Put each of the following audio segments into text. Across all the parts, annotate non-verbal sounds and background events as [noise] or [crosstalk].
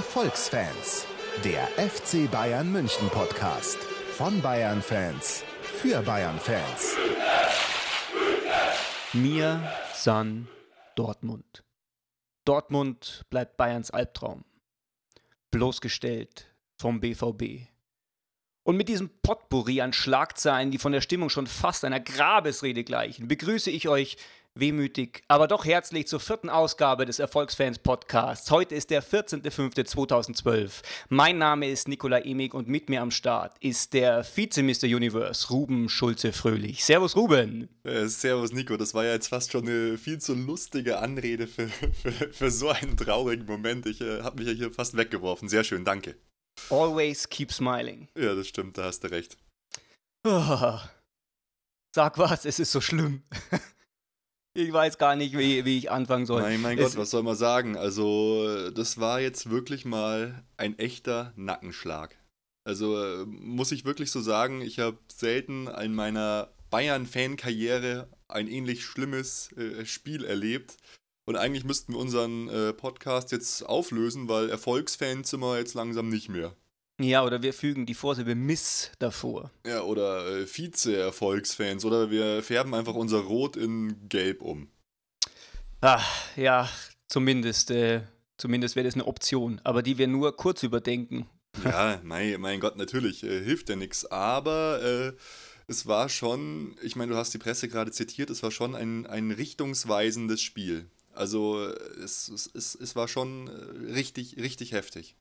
Erfolgsfans, der FC Bayern München Podcast von Bayern Fans für Bayern Fans. Mir san Dortmund. Dortmund bleibt Bayerns Albtraum. Bloßgestellt vom BVB. Und mit diesem Potpourri an Schlagzeilen, die von der Stimmung schon fast einer Grabesrede gleichen, begrüße ich euch wehmütig, aber doch herzlich zur vierten Ausgabe des Erfolgsfans Podcasts. Heute ist der 14.05.2012. Mein Name ist Nikola Emig und mit mir am Start ist der Vize-Mr. Universe, Ruben Schulze-Fröhlich. Servus, Ruben. Äh, servus, Nico. Das war ja jetzt fast schon eine viel zu lustige Anrede für, für, für so einen traurigen Moment. Ich äh, habe mich ja hier fast weggeworfen. Sehr schön, danke. Always keep smiling. Ja, das stimmt, da hast du recht. Oh, sag was, es ist so schlimm. [laughs] Ich weiß gar nicht, wie, wie ich anfangen soll. Mein, mein Gott, was soll man sagen? Also, das war jetzt wirklich mal ein echter Nackenschlag. Also, äh, muss ich wirklich so sagen, ich habe selten in meiner Bayern-Fan-Karriere ein ähnlich schlimmes äh, Spiel erlebt. Und eigentlich müssten wir unseren äh, Podcast jetzt auflösen, weil Erfolgsfans sind wir jetzt langsam nicht mehr. Ja, oder wir fügen die Vorsilbe Miss davor. Ja, oder äh, Vize-Erfolgsfans. Oder wir färben einfach unser Rot in Gelb um. Ah, ja, zumindest, äh, zumindest wäre das eine Option. Aber die wir nur kurz überdenken. [laughs] Ja, mein, mein Gott, natürlich, äh, hilft ja nichts. Aber äh, es war schon, ich meine, du hast die Presse gerade zitiert, es war schon ein, ein richtungsweisendes Spiel. Also es, es, es war schon äh, richtig, richtig heftig.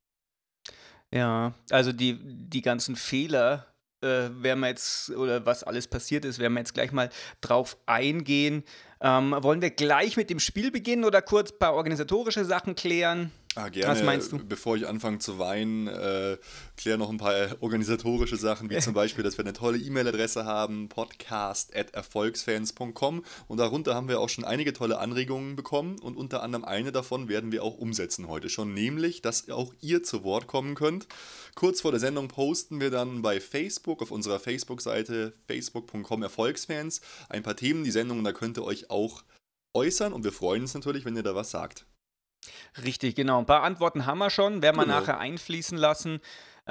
Ja, also die, die ganzen Fehler äh, werden wir jetzt, oder was alles passiert ist, werden wir jetzt gleich mal drauf eingehen. Ähm, wollen wir gleich mit dem Spiel beginnen oder kurz ein paar organisatorische Sachen klären? Ah, gerne. Was meinst du? Bevor ich anfange zu weinen, äh, klär noch ein paar organisatorische Sachen, wie zum Beispiel, dass wir eine tolle E-Mail-Adresse haben, podcast.erfolgsfans.com und darunter haben wir auch schon einige tolle Anregungen bekommen und unter anderem eine davon werden wir auch umsetzen heute schon, nämlich, dass auch ihr zu Wort kommen könnt. Kurz vor der Sendung posten wir dann bei Facebook auf unserer Facebook-Seite facebook.com Erfolgsfans ein paar Themen, die Sendung, und da könnt ihr euch auch äußern und wir freuen uns natürlich, wenn ihr da was sagt. Richtig, genau. Ein paar Antworten haben wir schon, werden wir Genau. nachher einfließen lassen.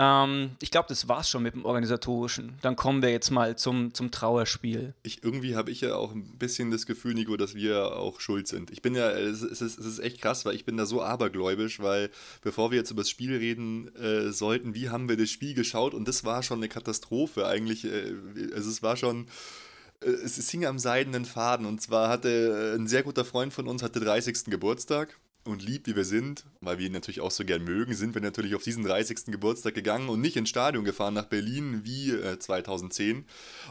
Ähm, ich glaube, das war's schon mit dem Organisatorischen. Dann kommen wir jetzt mal zum, zum Trauerspiel. Ich, irgendwie habe ich ja auch ein bisschen das Gefühl, Nico, dass wir auch schuld sind. Ich bin ja, es ist, es ist echt krass, weil ich bin da so abergläubisch, weil bevor wir jetzt über das Spiel reden äh, sollten, wie haben wir das Spiel geschaut? Und das war schon eine Katastrophe eigentlich. Äh, also es war schon, äh, es, hing am seidenen Faden. Und zwar hatte äh, ein sehr guter Freund von uns, hatte 30. Geburtstag. Und lieb wie wir sind, weil wir ihn natürlich auch so gern mögen, sind wir natürlich auf diesen 30. Geburtstag gegangen und nicht ins Stadion gefahren nach Berlin wie äh, 2010.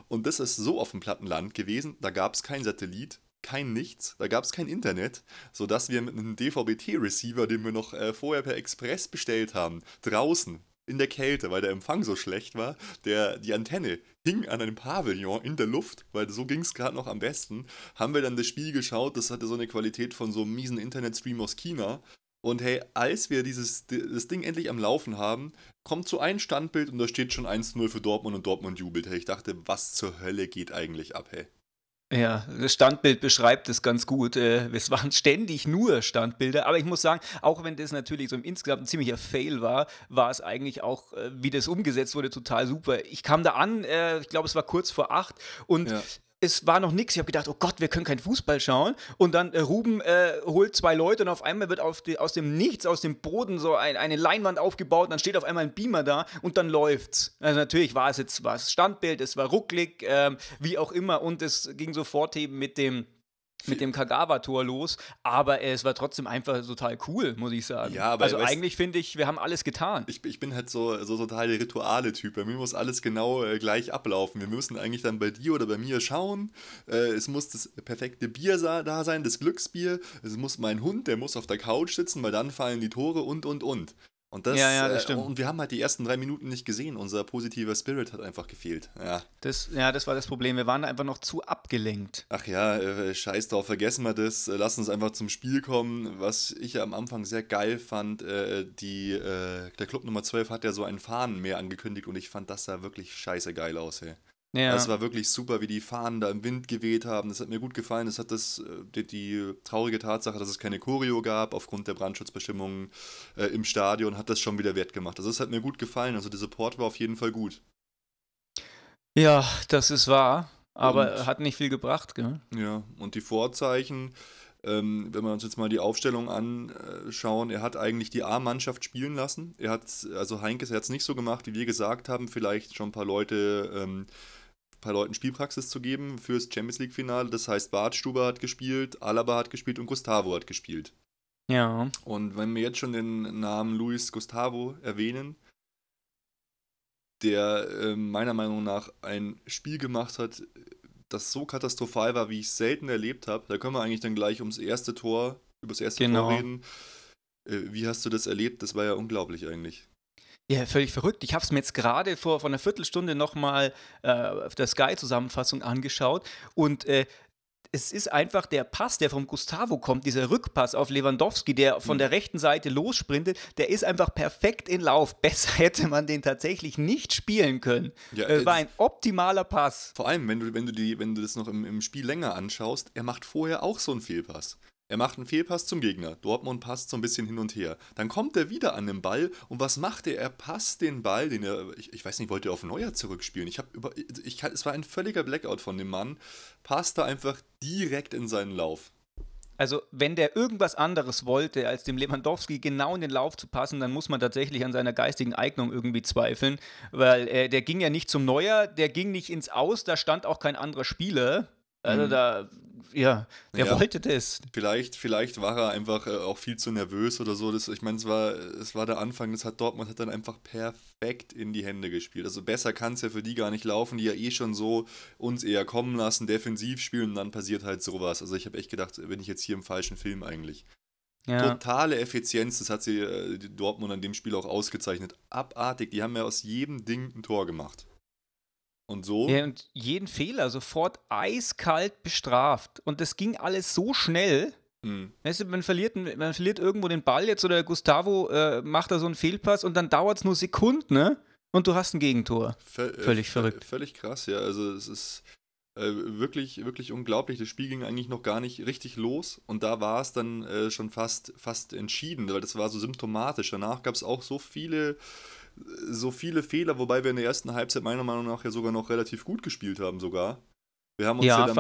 Und das ist so auf dem platten Land gewesen, da gab es kein Satellit, kein Nichts, da gab es kein Internet, sodass wir mit einem DVB-T-Receiver, den wir noch äh, vorher per Express bestellt haben, draußen in der Kälte, weil der Empfang so schlecht war, der, die Antenne hing an einem Pavillon in der Luft, weil so ging es gerade noch am besten, haben wir dann das Spiel geschaut, das hatte so eine Qualität von so einem miesen Internetstream aus China. Und hey, als wir dieses das Ding endlich am Laufen haben, kommt so ein Standbild und da steht schon 1-0 für Dortmund und Dortmund jubelt. Hey, ich dachte, was zur Hölle geht eigentlich ab, hey? Ja, das Standbild beschreibt es ganz gut. Äh, Es waren ständig nur Standbilder, aber ich muss sagen, auch wenn das natürlich so im insgesamt ein ziemlicher Fail war, war es eigentlich auch, äh, wie das umgesetzt wurde, total super. Ich kam da an, äh, ich glaube, es war kurz vor acht und Ja. Es war noch nichts. Ich habe gedacht, oh Gott, wir können kein Fußball schauen. Und dann äh, Ruben äh, holt zwei Leute und auf einmal wird auf die, aus dem Nichts, aus dem Boden so ein, eine Leinwand aufgebaut. Und dann steht auf einmal ein Beamer da und dann läuft's. Also natürlich war es jetzt was Standbild, es war rucklig, ähm, wie auch immer. Und es ging sofort eben mit dem mit dem Kagawa-Tor los, aber es war trotzdem einfach total cool, muss ich sagen. Ja, aber also weißt- eigentlich finde ich, wir haben alles getan. Ich, ich bin halt so, so total der Rituale-Typ. Bei mir muss alles genau äh, gleich ablaufen. Wir müssen eigentlich dann bei dir oder bei mir schauen. Äh, es muss das perfekte Bier da sein, das Glücksbier. Es muss mein Hund, der muss auf der Couch sitzen, weil dann fallen die Tore und, und, und. Und das, Ja, ja, das äh, stimmt. Und wir haben halt die ersten drei Minuten nicht gesehen. Unser positiver Spirit hat einfach gefehlt. Ja. Das, ja, das war das Problem. Wir waren da einfach noch zu abgelenkt. Ach ja, äh, scheiß drauf, vergessen wir das. Äh, Lass uns einfach zum Spiel kommen. Was ich ja am Anfang sehr geil fand, äh, die, äh, der Club Nummer 12 hat ja so ein Fahnenmeer angekündigt und ich fand das sah wirklich scheiße geil aus, ey. Ja. Es war wirklich super, wie die Fahnen da im Wind geweht haben. Das hat mir gut gefallen. Es hat das, äh, die, die, traurige Tatsache, dass es keine Choreo gab, aufgrund der Brandschutzbestimmungen äh, im Stadion, hat das schon wieder wert gemacht. Also es hat mir gut gefallen. Also der Support war auf jeden Fall gut. Ja, das ist wahr. Aber und, hat nicht viel gebracht, gell? Ja, und die Vorzeichen, ähm, wenn wir uns jetzt mal die Aufstellung anschauen, er hat eigentlich die A-Mannschaft spielen lassen. Er hat, also Heinkes, er hat es nicht so gemacht, wie wir gesagt haben, vielleicht schon ein paar Leute, ähm, paar Leuten Spielpraxis zu geben fürs Champions League-Finale. Das heißt, Bartstuber hat gespielt, Alaba hat gespielt und Gustavo hat gespielt. Ja. Und wenn wir jetzt schon den Namen Luis Gustavo erwähnen, der äh, meiner Meinung nach ein Spiel gemacht hat, das so katastrophal war, wie ich es selten erlebt habe. Da können wir eigentlich dann gleich ums erste Tor, über das erste genau. Tor reden. Äh, wie hast du das erlebt? Das war ja unglaublich eigentlich. Ja, völlig verrückt. Ich habe es mir jetzt gerade vor, vor einer Viertelstunde nochmal äh, auf der Sky-Zusammenfassung angeschaut und äh, es ist einfach der Pass, der vom Gustavo kommt, dieser Rückpass auf Lewandowski, der von mhm. der rechten Seite lossprintet, der ist einfach perfekt in Lauf. [laughs] Besser hätte man den tatsächlich nicht spielen können. Ja, äh, war ein optimaler Pass. Vor allem, wenn du, wenn du, die, wenn du das noch im, im Spiel länger anschaust, er macht vorher auch so einen Fehlpass. Er macht einen Fehlpass zum Gegner. Dortmund passt so ein bisschen hin und her. Dann kommt er wieder an den Ball und was macht er? Er passt den Ball, den er, ich, ich weiß nicht, wollte er auf Neuer zurückspielen. Ich habe über, ich es war ein völliger Blackout von dem Mann. Passt da einfach direkt in seinen Lauf. Also, wenn der irgendwas anderes wollte, als dem Lewandowski genau in den Lauf zu passen, dann muss man tatsächlich an seiner geistigen Eignung irgendwie zweifeln, weil äh, der ging ja nicht zum Neuer, der ging nicht ins Aus, da stand auch kein anderer Spieler. Also mhm. da, ja, der ja, wollte das. Vielleicht, vielleicht war er einfach äh, auch viel zu nervös oder so. Das, ich meine, es war, es war der Anfang, das hat Dortmund hat dann einfach perfekt in die Hände gespielt. Also besser kann es ja für die gar nicht laufen, die ja eh schon so uns eher kommen lassen, defensiv spielen und dann passiert halt sowas. Also ich habe echt gedacht, bin ich jetzt hier im falschen Film eigentlich. Ja. Totale Effizienz, das hat sie äh, Dortmund an dem Spiel auch ausgezeichnet. Abartig, die haben ja aus jedem Ding ein Tor gemacht. Und so? Ja, und jeden Fehler sofort eiskalt bestraft. Und das ging alles so schnell. Mhm. Weißt du, man verliert, man verliert irgendwo den Ball jetzt oder Gustavo äh, macht da so einen Fehlpass und dann dauert es nur Sekunden, ne? Und du hast ein Gegentor. V völlig äh, verrückt. Völlig krass, ja. Also es ist äh, wirklich, wirklich unglaublich. Das Spiel ging eigentlich noch gar nicht richtig los und da war es dann äh, schon fast, fast entschieden, weil das war so symptomatisch. Danach gab es auch so viele so viele Fehler, wobei wir in der ersten Halbzeit meiner Meinung nach ja sogar noch relativ gut gespielt haben sogar. Wir haben uns ja, ja dann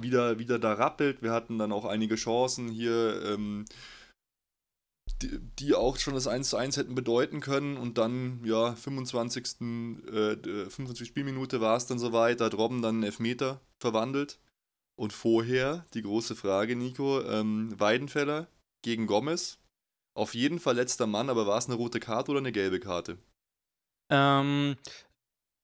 Wieder, wieder da rappelt. Wir hatten dann auch einige Chancen hier, ähm, die, die, auch schon das 1 zu 1 hätten bedeuten können. Und dann, ja, 25. Äh, 25 Spielminute war es dann soweit. Da hat Robben dann einen Elfmeter verwandelt. Und vorher, die große Frage, Nico, ähm, Weidenfeller gegen Gomez. Auf jeden Fall letzter Mann, aber war es eine rote Karte oder eine gelbe Karte? Ähm,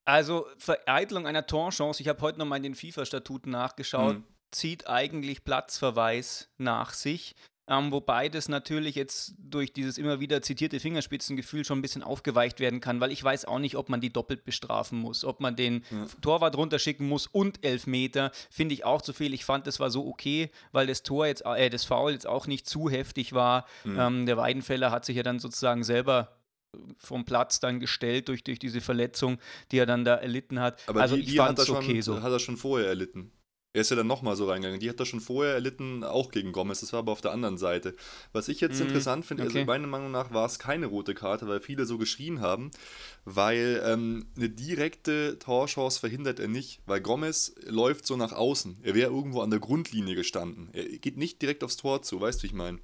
also Vereitelung einer Torchance, ich habe heute nochmal in den FIFA-Statuten nachgeschaut, mhm. zieht eigentlich Platzverweis nach sich. Ähm, wobei das natürlich jetzt durch dieses immer wieder zitierte Fingerspitzengefühl schon ein bisschen aufgeweicht werden kann, weil ich weiß auch nicht, ob man die doppelt bestrafen muss. Ob man den ja. Torwart runterschicken muss und Elfmeter, finde ich auch zu viel. Ich fand, das war so okay, weil das Tor jetzt, äh, das Foul jetzt auch nicht zu heftig war. Mhm. Ähm, der Weidenfeller hat sich ja dann sozusagen selber vom Platz dann gestellt durch, durch diese Verletzung, die er dann da erlitten hat. Aber also die, ich fand es okay so. Hat er schon vorher erlitten. Er ist ja dann nochmal so reingegangen. Die hat er schon vorher erlitten, auch gegen Gomez. Das war aber auf der anderen Seite. Was ich jetzt mm, interessant finde, also okay. also meiner Meinung nach war es keine rote Karte, weil viele so geschrien haben, weil ähm, eine direkte Torchance verhindert er nicht, weil Gomez läuft so nach außen. Er wäre irgendwo an der Grundlinie gestanden. Er geht nicht direkt aufs Tor zu, weißt du, wie ich meine?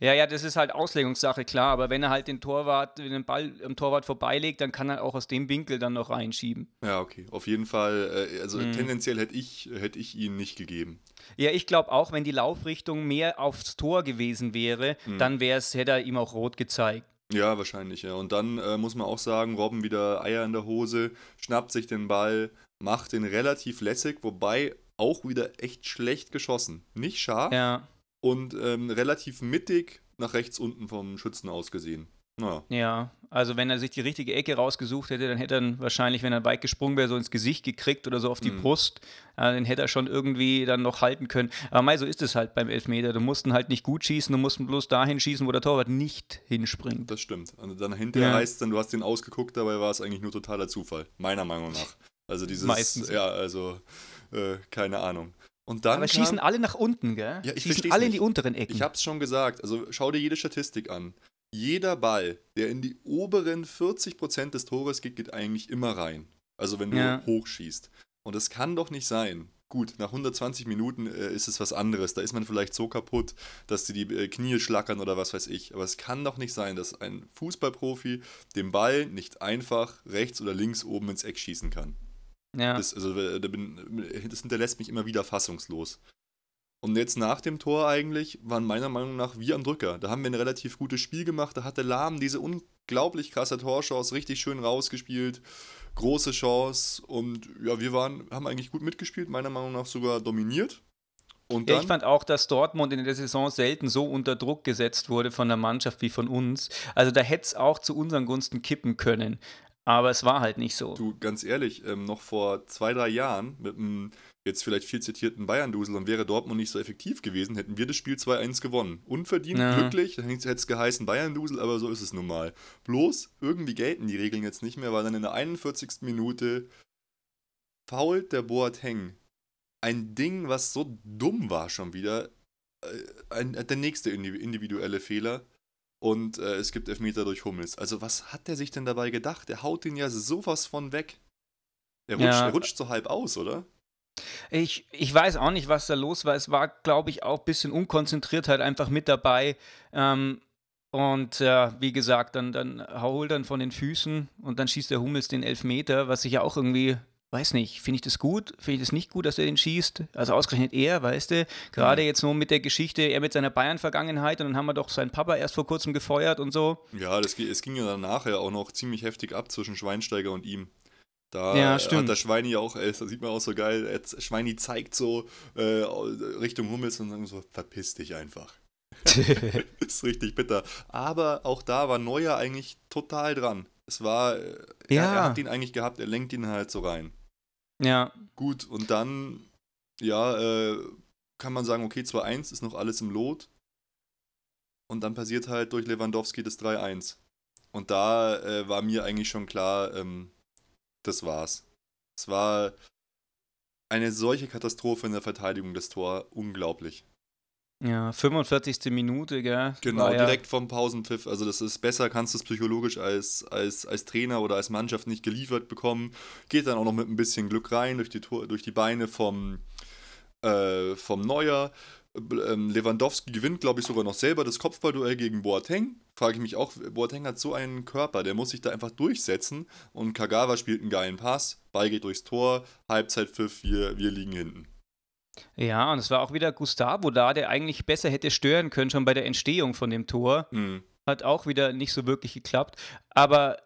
Ja, ja, das ist halt Auslegungssache, klar. Aber wenn er halt den Torwart, den Ball am Torwart vorbeilegt, dann kann er auch aus dem Winkel dann noch reinschieben. Ja, okay. Auf jeden Fall, äh, also mhm. tendenziell hätte ich, hätte ich ihn nicht gegeben. Ja, ich glaube auch, wenn die Laufrichtung mehr aufs Tor gewesen wäre, mhm. dann hätte er ihm auch rot gezeigt. Ja, wahrscheinlich, ja. Und dann äh, muss man auch sagen, Robben wieder Eier in der Hose, schnappt sich den Ball, macht den relativ lässig, wobei auch wieder echt schlecht geschossen. Nicht scharf, ja und ähm, relativ mittig nach rechts unten vom Schützen ausgesehen. Naja. Ja, also wenn er sich die richtige Ecke rausgesucht hätte, dann hätte er wahrscheinlich, wenn er weit gesprungen wäre, so ins Gesicht gekriegt oder so auf die mhm. Brust. Äh, den hätte er schon irgendwie dann noch halten können. Aber mei, so ist es halt beim Elfmeter. Du musst halt nicht gut schießen, du musst bloß dahin schießen, wo der Torwart nicht hinspringt. Das stimmt. Also dann hinterher ja. heißt es dann, du hast den ausgeguckt, dabei war es eigentlich nur totaler Zufall. Meiner Meinung nach. Also dieses, Meistens. ja, also äh, keine Ahnung. Und dann Aber kam, schießen alle nach unten, gell? Ja, ich schießen alle in nicht. die unteren Ecken. Ich hab's schon gesagt, also schau dir jede Statistik an. Jeder Ball, der in die oberen 40% des Tores geht, geht eigentlich immer rein. Also wenn du Ja. hochschießt. Und das kann doch nicht sein. Gut, nach 120 Minuten äh, ist es was anderes. Da ist man vielleicht so kaputt, dass dir die äh, Knie schlackern oder was weiß ich. Aber es kann doch nicht sein, dass ein Fußballprofi den Ball nicht einfach rechts oder links oben ins Eck schießen kann. Ja. Das, also, äh, da bin, das hinterlässt mich immer wieder fassungslos. Und jetzt nach dem Tor eigentlich waren meiner Meinung nach wir am Drücker. Da haben wir ein relativ gutes Spiel gemacht. Da hatte Lahm diese unglaublich krasse Torchance richtig schön rausgespielt. Große Chance. Und ja, wir waren, haben eigentlich gut mitgespielt, meiner Meinung nach sogar dominiert. Und Ja, ich fand auch, dass Dortmund in der Saison selten so unter Druck gesetzt wurde von der Mannschaft wie von uns. Also da hätte es auch zu unseren Gunsten kippen können. Aber es war halt nicht so. du, ganz ehrlich, ähm, noch vor zwei, drei Jahren mit einem jetzt vielleicht viel zitierten Bayern-Dusel und wäre Dortmund nicht so effektiv gewesen, hätten wir das Spiel 2-1 gewonnen. Unverdient, Ja. glücklich, dann hätte es geheißen Bayern-Dusel, aber so ist es nun mal. Bloß, irgendwie gelten die Regeln jetzt nicht mehr, weil dann in der 41. Minute fault der Boateng ein Ding, was so dumm war schon wieder. Äh, ein, der nächste indi- individuelle Fehler. Und äh, es gibt Elfmeter durch Hummels. Also, was hat der sich denn dabei gedacht? Der haut den ja sowas von weg. Er rutscht, Ja. er rutscht so halb aus, oder? Ich, ich weiß auch nicht, was da los war. Es war, glaube ich, auch ein bisschen unkonzentriert halt einfach mit dabei. Ähm, und ja, wie gesagt, dann, dann holt dann von den Füßen und dann schießt der Hummels den Elfmeter, was ich ja auch irgendwie, weiß nicht, finde ich das gut? Finde ich das nicht gut, dass er den schießt? Also ausgerechnet er, weißt du? Gerade Mhm. jetzt nur mit der Geschichte, er mit seiner Bayern-Vergangenheit und dann haben wir doch seinen Papa erst vor kurzem gefeuert und so. Ja, das, es ging ja dann nachher auch noch ziemlich heftig ab zwischen Schweinsteiger und ihm. Da Ja, hat stimmt. der Schweini ja auch, äh, das sieht man auch so geil, er- Schweini zeigt so äh, Richtung Hummels und sagt so, verpiss dich einfach. [laughs] [laughs] ist richtig bitter. Aber auch da war Neuer eigentlich total dran. Es war, äh, er, Ja. er hat ihn eigentlich gehabt, er lenkt ihn halt so rein. Ja, Gut, und dann, ja, äh, kann man sagen, okay, 2-1 ist noch alles im Lot. Und dann passiert halt durch Lewandowski das 3-1. Und da äh, war mir eigentlich schon klar, ähm, das war's. Es war eine solche Katastrophe in der Verteidigung des Tor, unglaublich. Ja, 45. Minute, gell? Genau, ja, direkt vom Pausenpfiff. Also das ist besser, kannst du es psychologisch als, als, als Trainer oder als Mannschaft nicht geliefert bekommen. Geht dann auch noch mit ein bisschen Glück rein durch die, Tor, durch die Beine vom, äh, vom Neuer. Ähm, Lewandowski gewinnt, glaube ich, sogar noch selber das Kopfballduell gegen Boateng. Frage ich mich auch, Boateng hat so einen Körper, der muss sich da einfach durchsetzen. Und Kagawa spielt einen geilen Pass, Ball geht durchs Tor, Halbzeitpfiff, wir, wir liegen hinten. Ja, und es war auch wieder Gustavo da, der eigentlich besser hätte stören können, schon bei der Entstehung von dem Tor. Hm. Hat auch wieder nicht so wirklich geklappt. Aber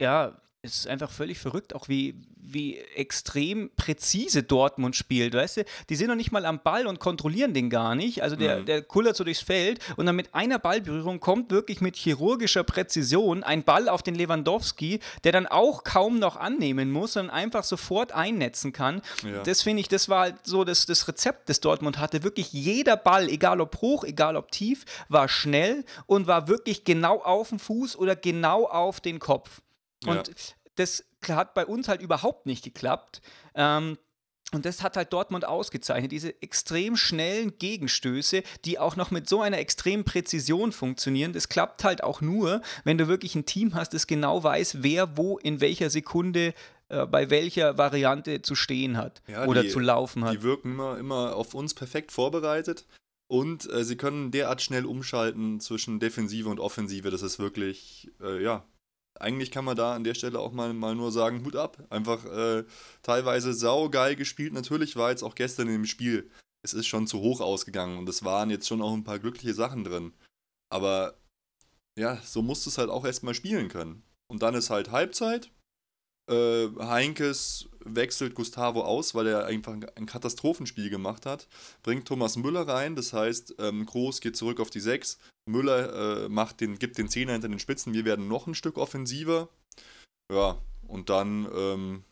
ja, es ist einfach völlig verrückt, auch wie, wie extrem präzise Dortmund spielt, weißt du? Die sind noch nicht mal am Ball und kontrollieren den gar nicht. Also der, Mhm. der kullert so durchs Feld und dann mit einer Ballberührung kommt wirklich mit chirurgischer Präzision ein Ball auf den Lewandowski, der dann auch kaum noch annehmen muss, sondern einfach sofort einnetzen kann. Ja. Das finde ich, das war halt so das, das Rezept, das Dortmund hatte. Wirklich jeder Ball, egal ob hoch, egal ob tief, war schnell und war wirklich genau auf dem Fuß oder genau auf den Kopf. Und Ja. das hat bei uns halt überhaupt nicht geklappt. Ähm, und das hat halt Dortmund ausgezeichnet, diese extrem schnellen Gegenstöße, die auch noch mit so einer extremen Präzision funktionieren. Das klappt halt auch nur, wenn du wirklich ein Team hast, das genau weiß, wer wo in welcher Sekunde äh, bei welcher Variante zu stehen hat Ja, oder die- zu laufen hat. Die wirken immer, immer auf uns perfekt vorbereitet und äh, sie können derart schnell umschalten zwischen Defensive und Offensive. Das ist wirklich, äh, ja, eigentlich kann man da an der Stelle auch mal, mal nur sagen, Hut ab. Einfach äh, teilweise saugeil gespielt. Natürlich war jetzt auch gestern im Spiel, es ist schon zu hoch ausgegangen und es waren jetzt schon auch ein paar glückliche Sachen drin. Aber ja, so musst du es halt auch erstmal spielen können. Und dann ist halt Halbzeit. Äh, Heinkes wechselt Gustavo aus, weil er einfach ein- Katastrophenspiel gemacht hat. Bringt Thomas Müller rein, das heißt, ähm, Groß geht zurück auf die 6. Müller äh, macht den, gibt den Zehner hinter den Spitzen. Wir werden noch ein Stück offensiver. Ja, und dann ähm,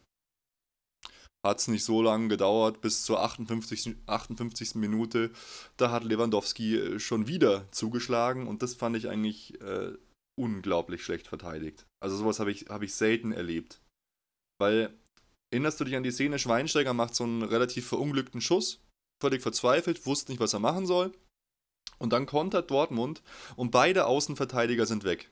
hat es nicht so lange gedauert, bis zur 58. 58. Minute. Da hat Lewandowski äh, schon wieder zugeschlagen und das fand ich eigentlich äh, unglaublich schlecht verteidigt. Also sowas habe ich, hab ich selten erlebt. Weil erinnerst du dich an die Szene, Schweinsteiger macht so einen relativ verunglückten Schuss, völlig verzweifelt, wusste nicht, was er machen soll. Und dann kontert Dortmund und beide Außenverteidiger sind weg.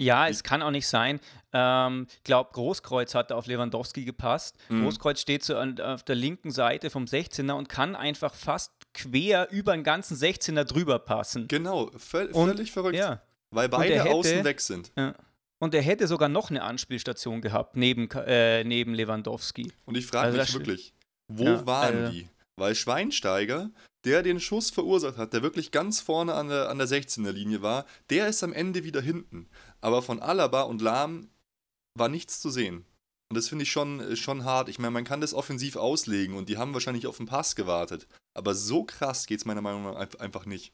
Ja, es kann auch nicht sein. Ähm, ich glaube, Großkreuz hat auf Lewandowski gepasst. Mhm. Großkreuz steht so an, auf der linken Seite vom 16er und kann einfach fast quer über den ganzen 16er drüber passen. Genau, völ Und- völlig verrückt. Ja. Weil beide hätte- außen weg sind. ja. Und er hätte sogar noch eine Anspielstation gehabt, neben, äh, neben Lewandowski. Und ich frage Also mich wirklich, wo Ja, waren also- die? Weil Schweinsteiger, der den Schuss verursacht hat, der wirklich ganz vorne an der, an der 16er Linie war, der ist am Ende wieder hinten. Aber von Alaba und Lahm war nichts zu sehen. Und das finde ich schon, äh, schon hart. Ich meine, man kann das offensiv auslegen und die haben wahrscheinlich auf den Pass gewartet. Aber so krass geht es meiner Meinung nach ein- einfach nicht.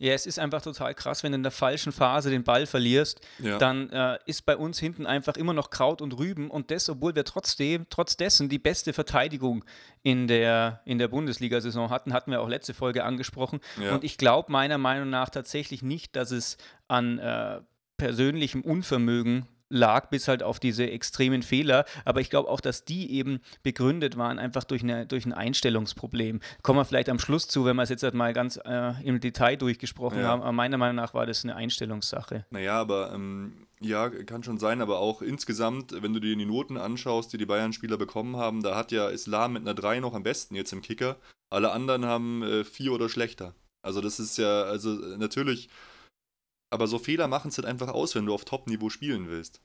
Ja, es ist einfach total krass, wenn du in der falschen Phase den Ball verlierst, Ja. dann äh, ist bei uns hinten einfach immer noch Kraut und Rüben und das, obwohl wir trotzdem, trotz dessen die beste Verteidigung in der, in der Bundesliga-Saison hatten, hatten wir auch letzte Folge angesprochen. Ja. Und ich glaube meiner Meinung nach tatsächlich nicht, dass es an äh, persönlichem Unvermögen lag, bis halt auf diese extremen Fehler. Aber ich glaube auch, dass die eben begründet waren, einfach durch, eine, durch ein Einstellungsproblem. Kommen wir vielleicht am Schluss zu, wenn wir es jetzt halt mal ganz äh, im Detail durchgesprochen Ja. haben. Aber meiner Meinung nach war das eine Einstellungssache. Naja, aber ähm, ja, kann schon sein, aber auch insgesamt, wenn du dir die Noten anschaust, die die Bayern-Spieler bekommen haben, da hat ja Islam mit einer 3 noch am besten jetzt im Kicker. Alle anderen haben äh, 4 oder schlechter. Also das ist ja, also äh, natürlich, aber so Fehler machen es halt einfach aus, wenn du auf Top-Niveau spielen willst.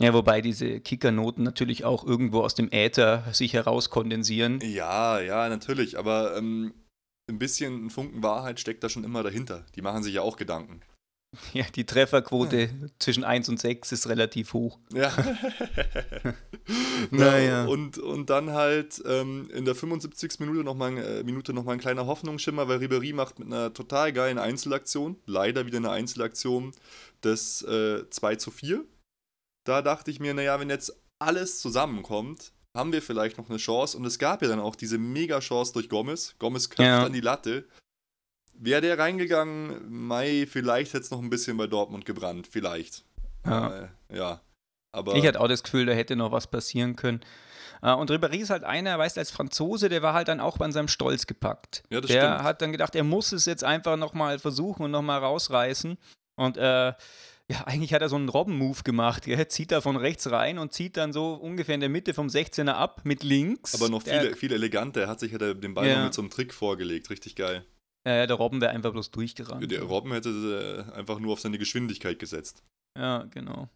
Ja, wobei diese Kickernoten natürlich auch irgendwo aus dem Äther sich herauskondensieren. Ja, ja, natürlich, aber ähm, ein bisschen ein Funken Wahrheit steckt da schon immer dahinter. Die machen sich ja auch Gedanken. [laughs] Ja, die Trefferquote zwischen 1 und 6 ist relativ hoch. Ja. [laughs] Naja. Und, und dann halt ähm, in der 75. Minute nochmal ein, äh, Minute noch mal ein kleiner Hoffnungsschimmer, weil Ribery macht mit einer total geilen Einzelaktion, leider wieder eine Einzelaktion, das äh, 2 zu 4. Da dachte ich mir, naja, wenn jetzt alles zusammenkommt, haben wir vielleicht noch eine Chance. Und es gab ja dann auch diese Mega-Chance durch Gomez. Gomez köpft Ja. an die Latte. Wäre der reingegangen, Mai, vielleicht hätte es noch ein bisschen bei Dortmund gebrannt. Vielleicht. Ja. Äh, ja. Aber Ich hatte auch das Gefühl, da hätte noch was passieren können. Äh, Und Ribéry ist halt einer, weißt du, als Franzose, der war halt dann auch bei seinem Stolz gepackt. Ja, das der stimmt. hat dann gedacht, er muss es jetzt einfach nochmal versuchen und nochmal rausreißen. Und äh, ja, eigentlich hat er so einen Robben-Move gemacht. Er zieht da von rechts rein und zieht dann so ungefähr in der Mitte vom 16er ab mit links. Aber noch Der- viel, viel eleganter. Er hat sich ja den Ball Ja. noch mit so einem Trick vorgelegt. Richtig geil. Ja, ja, der Robben wäre einfach bloß durchgerannt. Der Robben hätte äh, einfach nur auf seine Geschwindigkeit gesetzt. Ja, genau.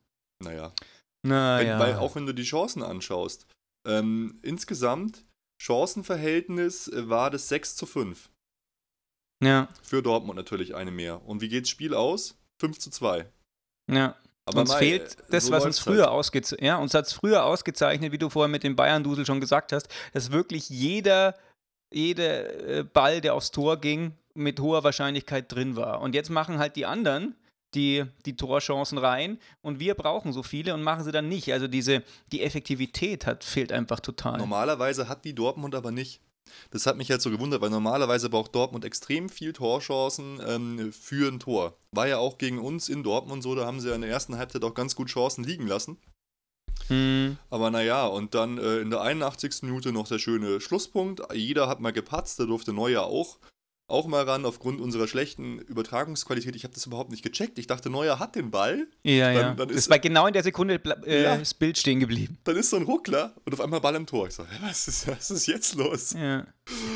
Naja. Naja. Wenn, weil auch wenn du die Chancen anschaust, ähm, insgesamt Chancenverhältnis äh, war das 6 zu 5. ja, Für Dortmund natürlich eine mehr. Und wie geht's Spiel aus? 5 zu 2. ja. Aber uns mei, fehlt äh, das, so was uns läuft's früher halt. ausgezeichnet, ja, uns hat es früher ausgezeichnet, wie du vorher mit dem Bayern-Dusel schon gesagt hast, dass wirklich jeder, jeder äh, Ball, der aufs Tor ging, mit hoher Wahrscheinlichkeit drin war. Und jetzt machen halt die anderen die, die Torchancen rein und wir brauchen so viele und machen sie dann nicht. Also diese, die Effektivität hat, fehlt einfach total. Normalerweise hat die Dortmund aber nicht. Das hat mich halt so gewundert, weil normalerweise braucht Dortmund extrem viel Torchancen ähm, für ein Tor. War ja auch gegen uns in Dortmund so, da haben sie ja in der ersten Halbzeit auch ganz gut Chancen liegen lassen. Hm, Aber naja, und dann äh, in der 81. Minute noch der schöne Schlusspunkt. Jeder hat mal gepatzt, da durfte Neuer auch, auch mal ran aufgrund unserer schlechten Übertragungsqualität. Ich habe das überhaupt nicht gecheckt. Ich dachte, Neuer hat den Ball. ja, Dann- ja. dann das ist- war genau in der Sekunde äh, Ja. das Bild stehen geblieben. Dann ist so ein Ruckler und auf einmal Ball im Tor. Ich so, was ist, was ist jetzt los? Ja.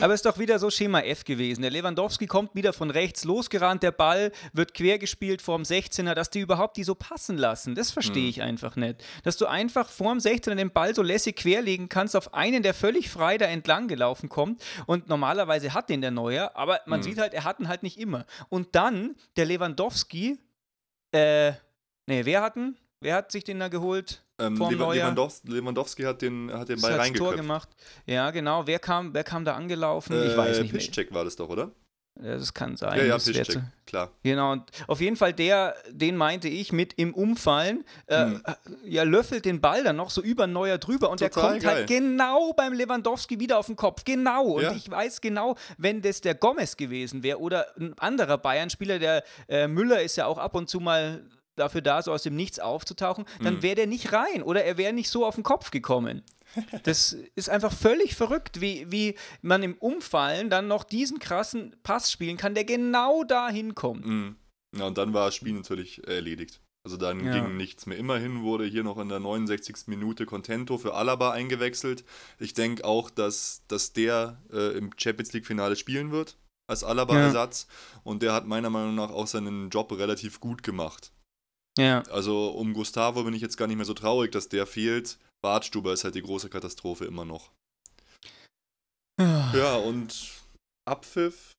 Aber es ist doch wieder so Schema F gewesen. Der Lewandowski kommt wieder von rechts losgerannt, der Ball wird quer gespielt vorm 16er, dass die überhaupt die so passen lassen. Das verstehe ich einfach nicht. Dass du einfach vorm 16er den Ball so lässig querlegen kannst auf einen, der völlig frei da entlang gelaufen kommt. Und normalerweise hat den der Neuer, aber man sieht halt, er hat ihn halt nicht immer. Und dann der Lewandowski, äh, nee, wer hat ihn? Wer hat sich den da geholt? Ähm. Lewandowski, Lewandowski hat den, hat den Ball hat's Tor gemacht. Ja, genau. Wer kam, wer kam da angelaufen? ich weiß Äh, nicht mehr. Piszczek war das doch, oder? Ja, Das kann sein. Ja, ja, Piszczek, klar. Genau, und auf jeden Fall der, den meinte ich mit im Umfallen, äh, Hm. ja, löffelt den Ball dann noch so über Neuer drüber und der Total kommt halt geil. genau beim Lewandowski wieder auf den Kopf. Genau. Und Ja. ich weiß genau, wenn das der Gomez gewesen wäre oder ein anderer Bayern-Spieler, der äh, Müller ist ja auch ab und zu mal dafür da, so aus dem Nichts aufzutauchen, dann mhm. wäre der nicht rein oder er wäre nicht so auf den Kopf gekommen. [laughs] Das ist einfach völlig verrückt, wie, wie man im Umfallen dann noch diesen krassen Pass spielen kann, der genau da hinkommt. Mhm. Ja, und dann war das Spiel natürlich erledigt. Also dann ja. ging nichts mehr. Immerhin wurde hier noch in der 69. Minute Contento für Alaba eingewechselt. Ich denke auch, dass, dass der äh, im Champions League-Finale spielen wird als Alaba-Ersatz. Ja. Und der hat meiner Meinung nach auch seinen Job relativ gut gemacht. Ja. Also um Gustavo bin ich jetzt gar nicht mehr so traurig, dass der fehlt. Bartstuber ist halt die große Katastrophe immer noch. ja, und Abpfiff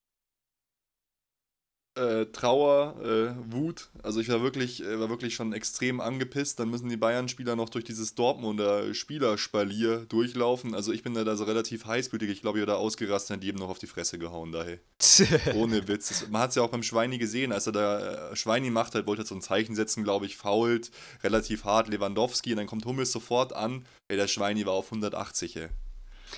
äh, Trauer, äh, Wut. Also ich war wirklich, äh, war wirklich schon extrem angepisst. Dann müssen die Bayern-Spieler noch durch dieses Dortmunder Spielerspalier durchlaufen. Also ich bin da, da so relativ heißblütig. Ich glaube, ich habe da ausgerastet und jedem noch auf die Fresse gehauen daher. [laughs] Ohne Witz. Das, man hat es ja auch beim Schweini gesehen, als er da äh, Schweini macht hat, wollte er so ein Zeichen setzen, glaube ich, fault, relativ hart Lewandowski und dann kommt Hummels sofort an. Ey, der Schweini war auf 180, ey.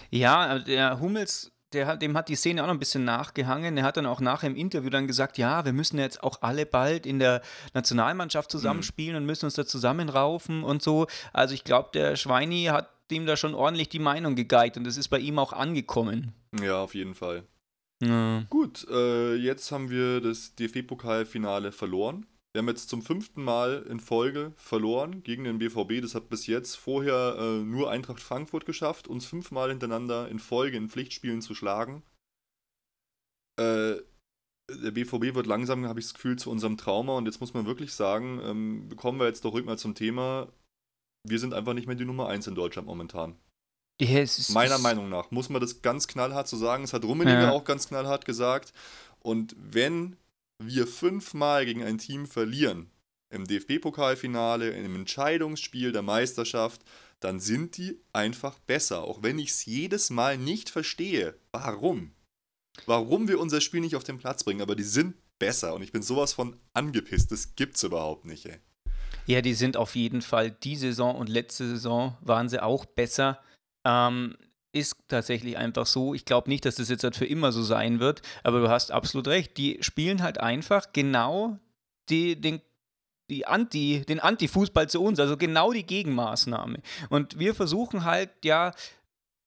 Ja, der Hummels der, dem hat die Szene auch noch ein bisschen nachgehangen. Er hat dann auch nachher im Interview dann gesagt, ja, wir müssen jetzt auch alle bald in der Nationalmannschaft zusammenspielen mhm. und müssen uns da zusammenraufen und so. Also ich glaube, der Schweini hat dem da schon ordentlich die Meinung gegeigt und es ist bei ihm auch angekommen. Ja, auf jeden Fall. Ja. Gut, äh, jetzt haben wir das DFB-Pokalfinale verloren. Wir haben jetzt zum fünften Mal in Folge verloren gegen den BVB. Das hat bis jetzt vorher äh, nur Eintracht Frankfurt geschafft, uns fünfmal hintereinander in Folge in Pflichtspielen zu schlagen. Äh, der BVB wird langsam, habe ich das Gefühl, zu unserem Trauma. Und jetzt muss man wirklich sagen, ähm, kommen wir jetzt doch ruhig mal zum Thema. Wir sind einfach nicht mehr die Nummer 1 in Deutschland momentan. Ja, Meiner Meinung nach muss man das ganz knallhart so sagen. Es hat Rummenigge ja. auch ganz knallhart gesagt. Und wenn wir fünfmal gegen ein Team verlieren, im DFB-Pokalfinale, im Entscheidungsspiel der Meisterschaft, dann sind die einfach besser. Auch wenn ich es jedes Mal nicht verstehe. Warum? Warum wir unser Spiel nicht auf den Platz bringen, aber die sind besser und ich bin sowas von angepisst. Das gibt's überhaupt nicht, ey. Ja, die sind auf jeden Fall die Saison und letzte Saison waren sie auch besser. Ähm, ist tatsächlich einfach so. Ich glaube nicht, dass das jetzt halt für immer so sein wird, aber du hast absolut recht. Die spielen halt einfach genau die, den die Anti, den Anti-Fußball zu uns, also genau die Gegenmaßnahme. Und wir versuchen halt ja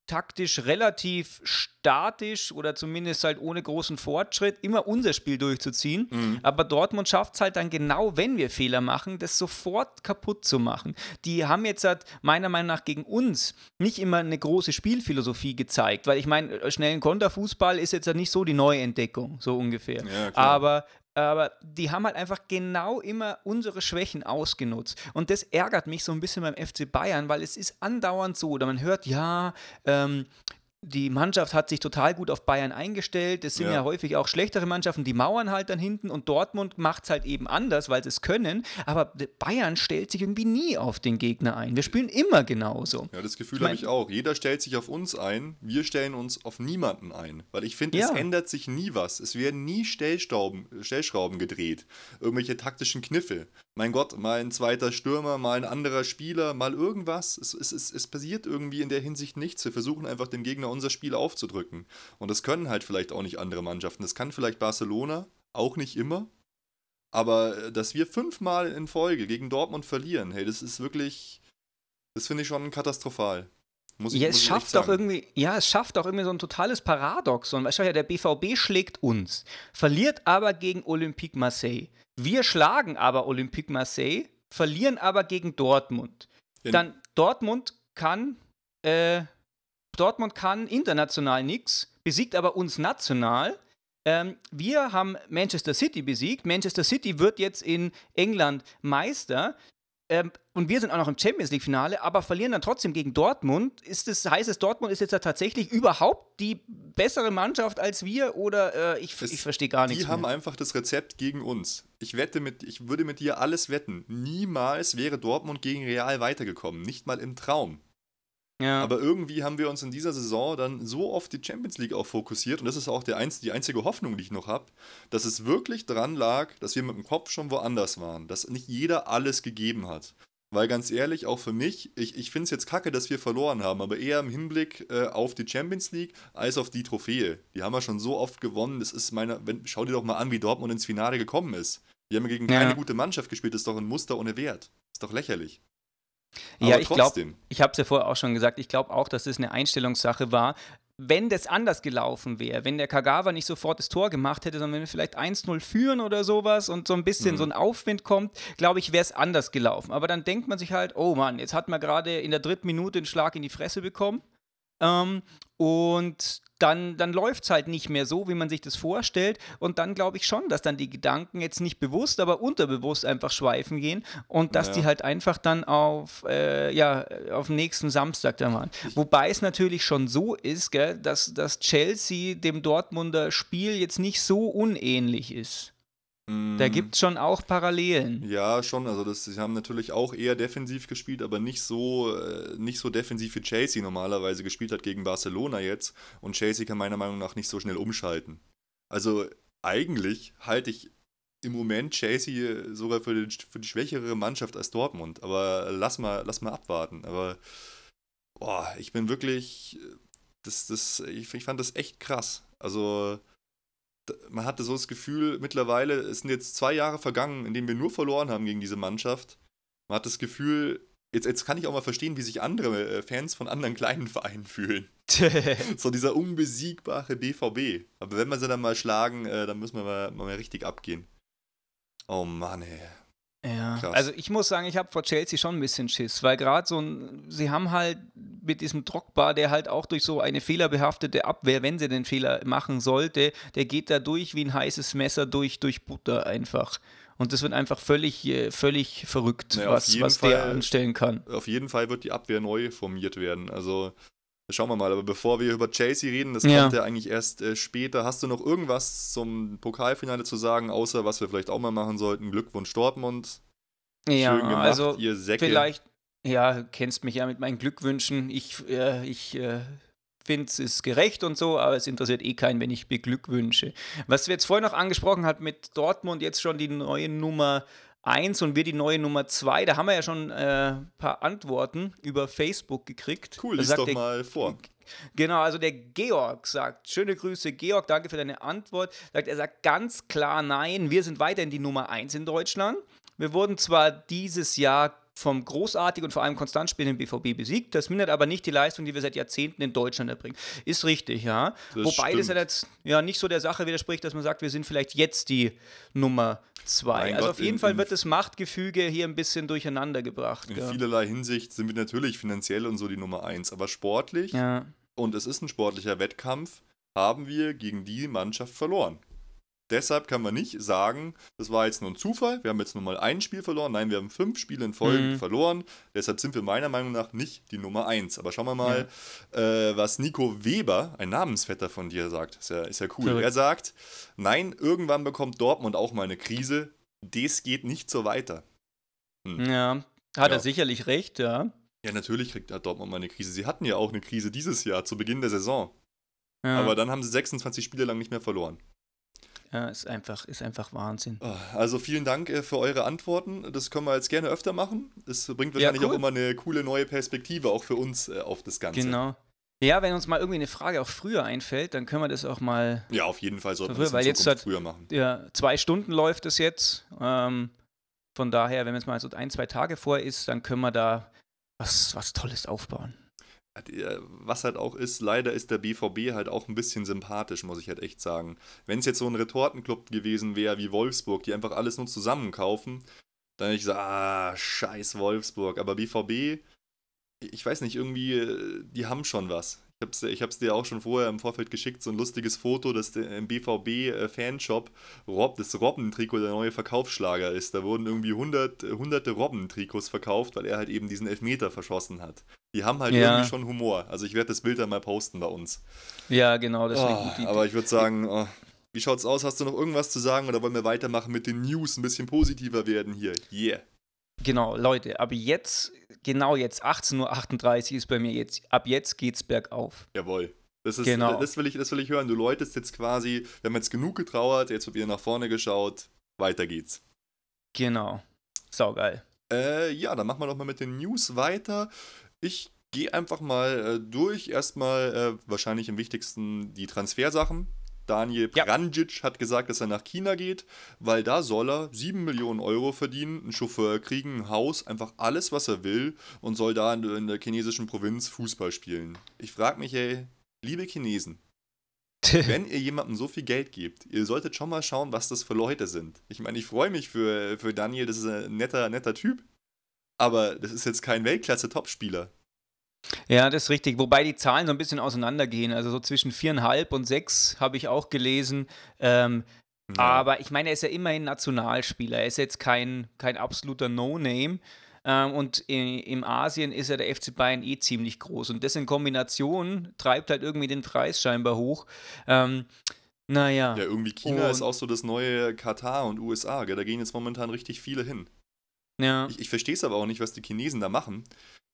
taktisch relativ statisch oder zumindest halt ohne großen Fortschritt immer unser Spiel durchzuziehen. Mhm. Aber Dortmund schafft es halt dann genau, wenn wir Fehler machen, das sofort kaputt zu machen. Die haben jetzt halt meiner Meinung nach gegen uns nicht immer eine große Spielphilosophie gezeigt, weil ich meine, schnellen Konterfußball ist jetzt halt nicht so die Neuentdeckung, so ungefähr. Ja, Aber aber die haben halt einfach genau immer unsere Schwächen ausgenutzt. Und das ärgert mich so ein bisschen beim FC Bayern, weil es ist andauernd so, oder man hört, ja, ähm, die Mannschaft hat sich total gut auf Bayern eingestellt. Es sind ja. ja, häufig auch schlechtere Mannschaften, die mauern halt dann hinten und Dortmund macht es halt eben anders, weil sie es können. Aber Bayern stellt sich irgendwie nie auf den Gegner ein. Wir spielen immer genauso. Ja, das Gefühl ich mein, habe ich auch. Jeder stellt sich auf uns ein, wir stellen uns auf niemanden ein. Weil ich finde, ja. es ändert sich nie was. Es werden nie Stellschrauben, Stellschrauben gedreht. Irgendwelche taktischen Kniffe. Mein Gott, mal ein zweiter Stürmer, mal ein anderer Spieler, mal irgendwas. Es, es, es, es passiert irgendwie in der Hinsicht nichts. Wir versuchen einfach dem Gegner unser Spiel aufzudrücken. Und das können halt vielleicht auch nicht andere Mannschaften. Das kann vielleicht Barcelona, auch nicht immer. Aber äh, dass wir fünfmal in Folge gegen Dortmund verlieren, hey, das ist wirklich, das finde ich schon katastrophal. Muss ich, ja, es schafft doch irgendwie, ja, es schafft doch irgendwie so ein totales Paradoxon. Weißt du ja, der BVB schlägt uns, verliert aber gegen Olympique Marseille. Wir schlagen aber Olympique Marseille, verlieren aber gegen Dortmund. Dann Dortmund kann äh, Dortmund kann international nichts, besiegt aber uns national. Ähm, wir haben Manchester City besiegt. Manchester City wird jetzt in England Meister. Ähm, und wir sind auch noch im Champions League-Finale, aber verlieren dann trotzdem gegen Dortmund. Ist das, heißt es, Dortmund ist jetzt ja tatsächlich überhaupt die bessere Mannschaft als wir? Oder äh, ich, ich verstehe gar nichts. Die haben einfach das Rezept gegen uns. Ich wette mit, ich würde mit dir alles wetten. Niemals wäre Dortmund gegen Real weitergekommen. Nicht mal im Traum. Ja. Aber irgendwie haben wir uns in dieser Saison dann so oft die Champions League auch fokussiert und das ist auch der einz die einzige Hoffnung, die ich noch habe, dass es wirklich dran lag, dass wir mit dem Kopf schon woanders waren, dass nicht jeder alles gegeben hat. Weil ganz ehrlich, auch für mich, ich, ich finde es jetzt kacke, dass wir verloren haben, aber eher im Hinblick äh, auf die Champions League als auf die Trophäe. Die haben wir schon so oft gewonnen. Das ist meiner, wenn, schau dir doch mal an, wie Dortmund ins Finale gekommen ist. Die haben gegen keine gute Mannschaft gespielt, das ist doch ein Muster ohne Wert. Ist doch lächerlich. Aber ja, ich glaube, ich habe es ja vorher auch schon gesagt, ich glaube auch, dass es das eine Einstellungssache war. Wenn das anders gelaufen wäre, wenn der Kagawa nicht sofort das Tor gemacht hätte, sondern wenn wir vielleicht 1-0 führen oder sowas und so ein bisschen mhm. so ein Aufwind kommt, glaube ich, wäre es anders gelaufen. Aber dann denkt man sich halt, oh Mann, jetzt hat man gerade in der dritten Minute einen Schlag in die Fresse bekommen. Ähm, und dann, dann läuft es halt nicht mehr so, wie man sich das vorstellt. Und dann glaube ich schon, dass dann die Gedanken jetzt nicht bewusst, aber unterbewusst einfach schweifen gehen und dass ja. die halt einfach dann auf, äh, ja, auf nächsten Samstag da waren. Wobei es natürlich schon so ist, gell, dass, dass Chelsea dem Dortmunder Spiel jetzt nicht so unähnlich ist. Da mhm. gibt es schon auch Parallelen. Ja, schon. Also das, sie haben natürlich auch eher defensiv gespielt, aber nicht so, äh, nicht so defensiv wie Chelsea normalerweise gespielt hat gegen Barcelona jetzt. Und Chelsea kann meiner Meinung nach nicht so schnell umschalten. Also eigentlich halte ich im Moment Chelsea sogar für die, für die schwächere Mannschaft als Dortmund. Aber lass mal, lass mal abwarten. Aber boah, ich bin wirklich. Das, das, ich, ich fand das echt krass. Also man hatte so das Gefühl, mittlerweile, es sind jetzt zwei Jahre vergangen, in denen wir nur verloren haben gegen diese Mannschaft. Man hat das Gefühl, jetzt, jetzt kann ich auch mal verstehen, wie sich andere äh, Fans von anderen kleinen Vereinen fühlen. [laughs] so dieser unbesiegbare BVB. Aber wenn wir sie dann mal schlagen, äh, dann müssen wir mal, mal richtig abgehen. Oh Mann, ey. Ja, Krass. also ich muss sagen, ich habe vor Chelsea schon ein bisschen Schiss, weil gerade so ein, sie haben halt mit diesem Drogba, der halt auch durch so eine fehlerbehaftete Abwehr, wenn sie den Fehler machen sollte, der geht da durch wie ein heißes Messer durch, durch Butter einfach. Und das wird einfach völlig, äh, völlig verrückt, naja, was, was Fall, der anstellen kann. Auf jeden Fall wird die Abwehr neu formiert werden. Also Schauen wir mal, aber bevor wir über Chelsea reden, das ja. kommt ja eigentlich erst äh, später. Hast du noch irgendwas zum Pokalfinale zu sagen, außer was wir vielleicht auch mal machen sollten? Glückwunsch Dortmund. Ja, Schön gemacht, also ihr Säcke. vielleicht, ja, kennst mich ja mit meinen Glückwünschen. Ich, äh, ich äh, finde es ist gerecht und so, aber es interessiert eh keinen, wenn ich beglückwünsche. Was wir jetzt vorhin noch angesprochen hat mit Dortmund, jetzt schon die neue Nummer 1 und wir die neue Nummer 2. Da haben wir ja schon ein äh, paar Antworten über Facebook gekriegt. Cool, lies doch mal vor. Genau, also der Georg sagt, schöne Grüße, Georg, danke für deine Antwort. Sagt, er sagt ganz klar nein, wir sind weiterhin die Nummer 1 in Deutschland. Wir wurden zwar dieses Jahr vom großartigen und vor allem konstant spielenden BVB besiegt. Das mindert aber nicht die Leistung, die wir seit Jahrzehnten in Deutschland erbringen. Ist richtig, ja. Das Wobei stimmt. das ja jetzt ja nicht so der Sache widerspricht, dass man sagt, wir sind vielleicht jetzt die Nummer zwei. Mein also Gott, auf jeden in, Fall wird das Machtgefüge hier ein bisschen durcheinander gebracht. In ja. vielerlei Hinsicht sind wir natürlich finanziell und so die Nummer eins, aber sportlich, ja. und es ist ein sportlicher Wettkampf, haben wir gegen die Mannschaft verloren. Deshalb kann man nicht sagen, das war jetzt nur ein Zufall, wir haben jetzt nur mal ein Spiel verloren. Nein, wir haben fünf Spiele in Folge mhm. verloren. Deshalb sind wir meiner Meinung nach nicht die Nummer eins. Aber schauen wir mal, ja. äh, was Nico Weber, ein Namensvetter von dir, sagt. Ist ja, ist ja cool. Verrückt. Er sagt, nein, irgendwann bekommt Dortmund auch mal eine Krise. Das geht nicht so weiter. Hm. Ja, hat ja. er sicherlich recht, ja. Ja, natürlich kriegt Dortmund mal eine Krise. Sie hatten ja auch eine Krise dieses Jahr, zu Beginn der Saison. Ja. Aber dann haben sie 26 Spiele lang nicht mehr verloren. Ja, ist einfach, ist einfach Wahnsinn. Ah, also vielen Dank äh, für eure Antworten. Das können wir jetzt gerne öfter machen. Das bringt wahrscheinlich ja, cool. auch immer eine coole neue Perspektive, auch für uns äh, auf das Ganze. Genau. Ja, wenn uns mal irgendwie eine Frage auch früher einfällt, dann können wir das auch mal. Ja, auf jeden Fall sollten wir das in weil jetzt hat, früher machen. Ja, zwei Stunden läuft es jetzt. Ähm, von daher, wenn es mal so ein, zwei Tage vor ist, dann können wir da was, was Tolles aufbauen was halt auch ist, leider ist der BVB halt auch ein bisschen sympathisch, muss ich halt echt sagen. Wenn es jetzt so ein Retortenclub gewesen wäre wie Wolfsburg, die einfach alles nur zusammenkaufen, dann hätte ich gesagt, ah, scheiß Wolfsburg. Aber BVB, ich weiß nicht, irgendwie, die haben schon was. Ich hab's, ich hab's dir auch schon vorher im Vorfeld geschickt, so ein lustiges Foto, dass der, im BVB-Fanshop äh, Rob, das Robben-Trikot der neue Verkaufsschlager ist. Da wurden irgendwie hundert, hunderte Robben-Trikots verkauft, weil er halt eben diesen Elfmeter verschossen hat. Die haben halt ja. irgendwie schon Humor. Also ich werde das Bild dann mal posten bei uns. Ja, genau, das oh, gut. Aber ich würde sagen, oh, wie schaut's aus? Hast du noch irgendwas zu sagen oder wollen wir weitermachen mit den News, ein bisschen positiver werden hier? Yeah. Genau, Leute, aber jetzt, genau jetzt, 18.38 Uhr ist bei mir jetzt, ab jetzt geht's bergauf. Jawohl. Das, ist, genau. das, will ich, das will ich hören. Du läutest jetzt quasi, wir haben jetzt genug getrauert, jetzt wird wieder nach vorne geschaut, weiter geht's. Genau. Saugeil. Äh, ja, dann machen wir doch mal mit den News weiter. Ich gehe einfach mal äh, durch. Erstmal äh, wahrscheinlich am wichtigsten die Transfersachen. Daniel Ja. Pranjic hat gesagt, dass er nach China geht, weil da soll er 7 Millionen Euro verdienen, einen Chauffeur kriegen, ein Haus, einfach alles, was er will und soll da in, in der chinesischen Provinz Fußball spielen. Ich frage mich, ey, liebe Chinesen, [laughs] wenn ihr jemandem so viel Geld gebt, ihr solltet schon mal schauen, was das für Leute sind. Ich meine, ich freue mich für, für Daniel, das ist ein netter, netter Typ, aber das ist jetzt kein Weltklasse-Topspieler. Ja, das ist richtig. Wobei die Zahlen so ein bisschen auseinandergehen. Also so zwischen viereinhalb und sechs habe ich auch gelesen. Ähm, Ja. Aber ich meine, er ist ja immerhin Nationalspieler. Er ist jetzt kein, kein absoluter No-Name. Ähm, und i- im Asien ist ja der FC Bayern eh ziemlich groß. Und das in Kombination treibt halt irgendwie den Preis scheinbar hoch. Ähm, naja. Ja, irgendwie China Und- ist auch so das neue Katar und USA, gell? da gehen jetzt momentan richtig viele hin. Ja. Ich, ich verstehe es aber auch nicht, was die Chinesen da machen.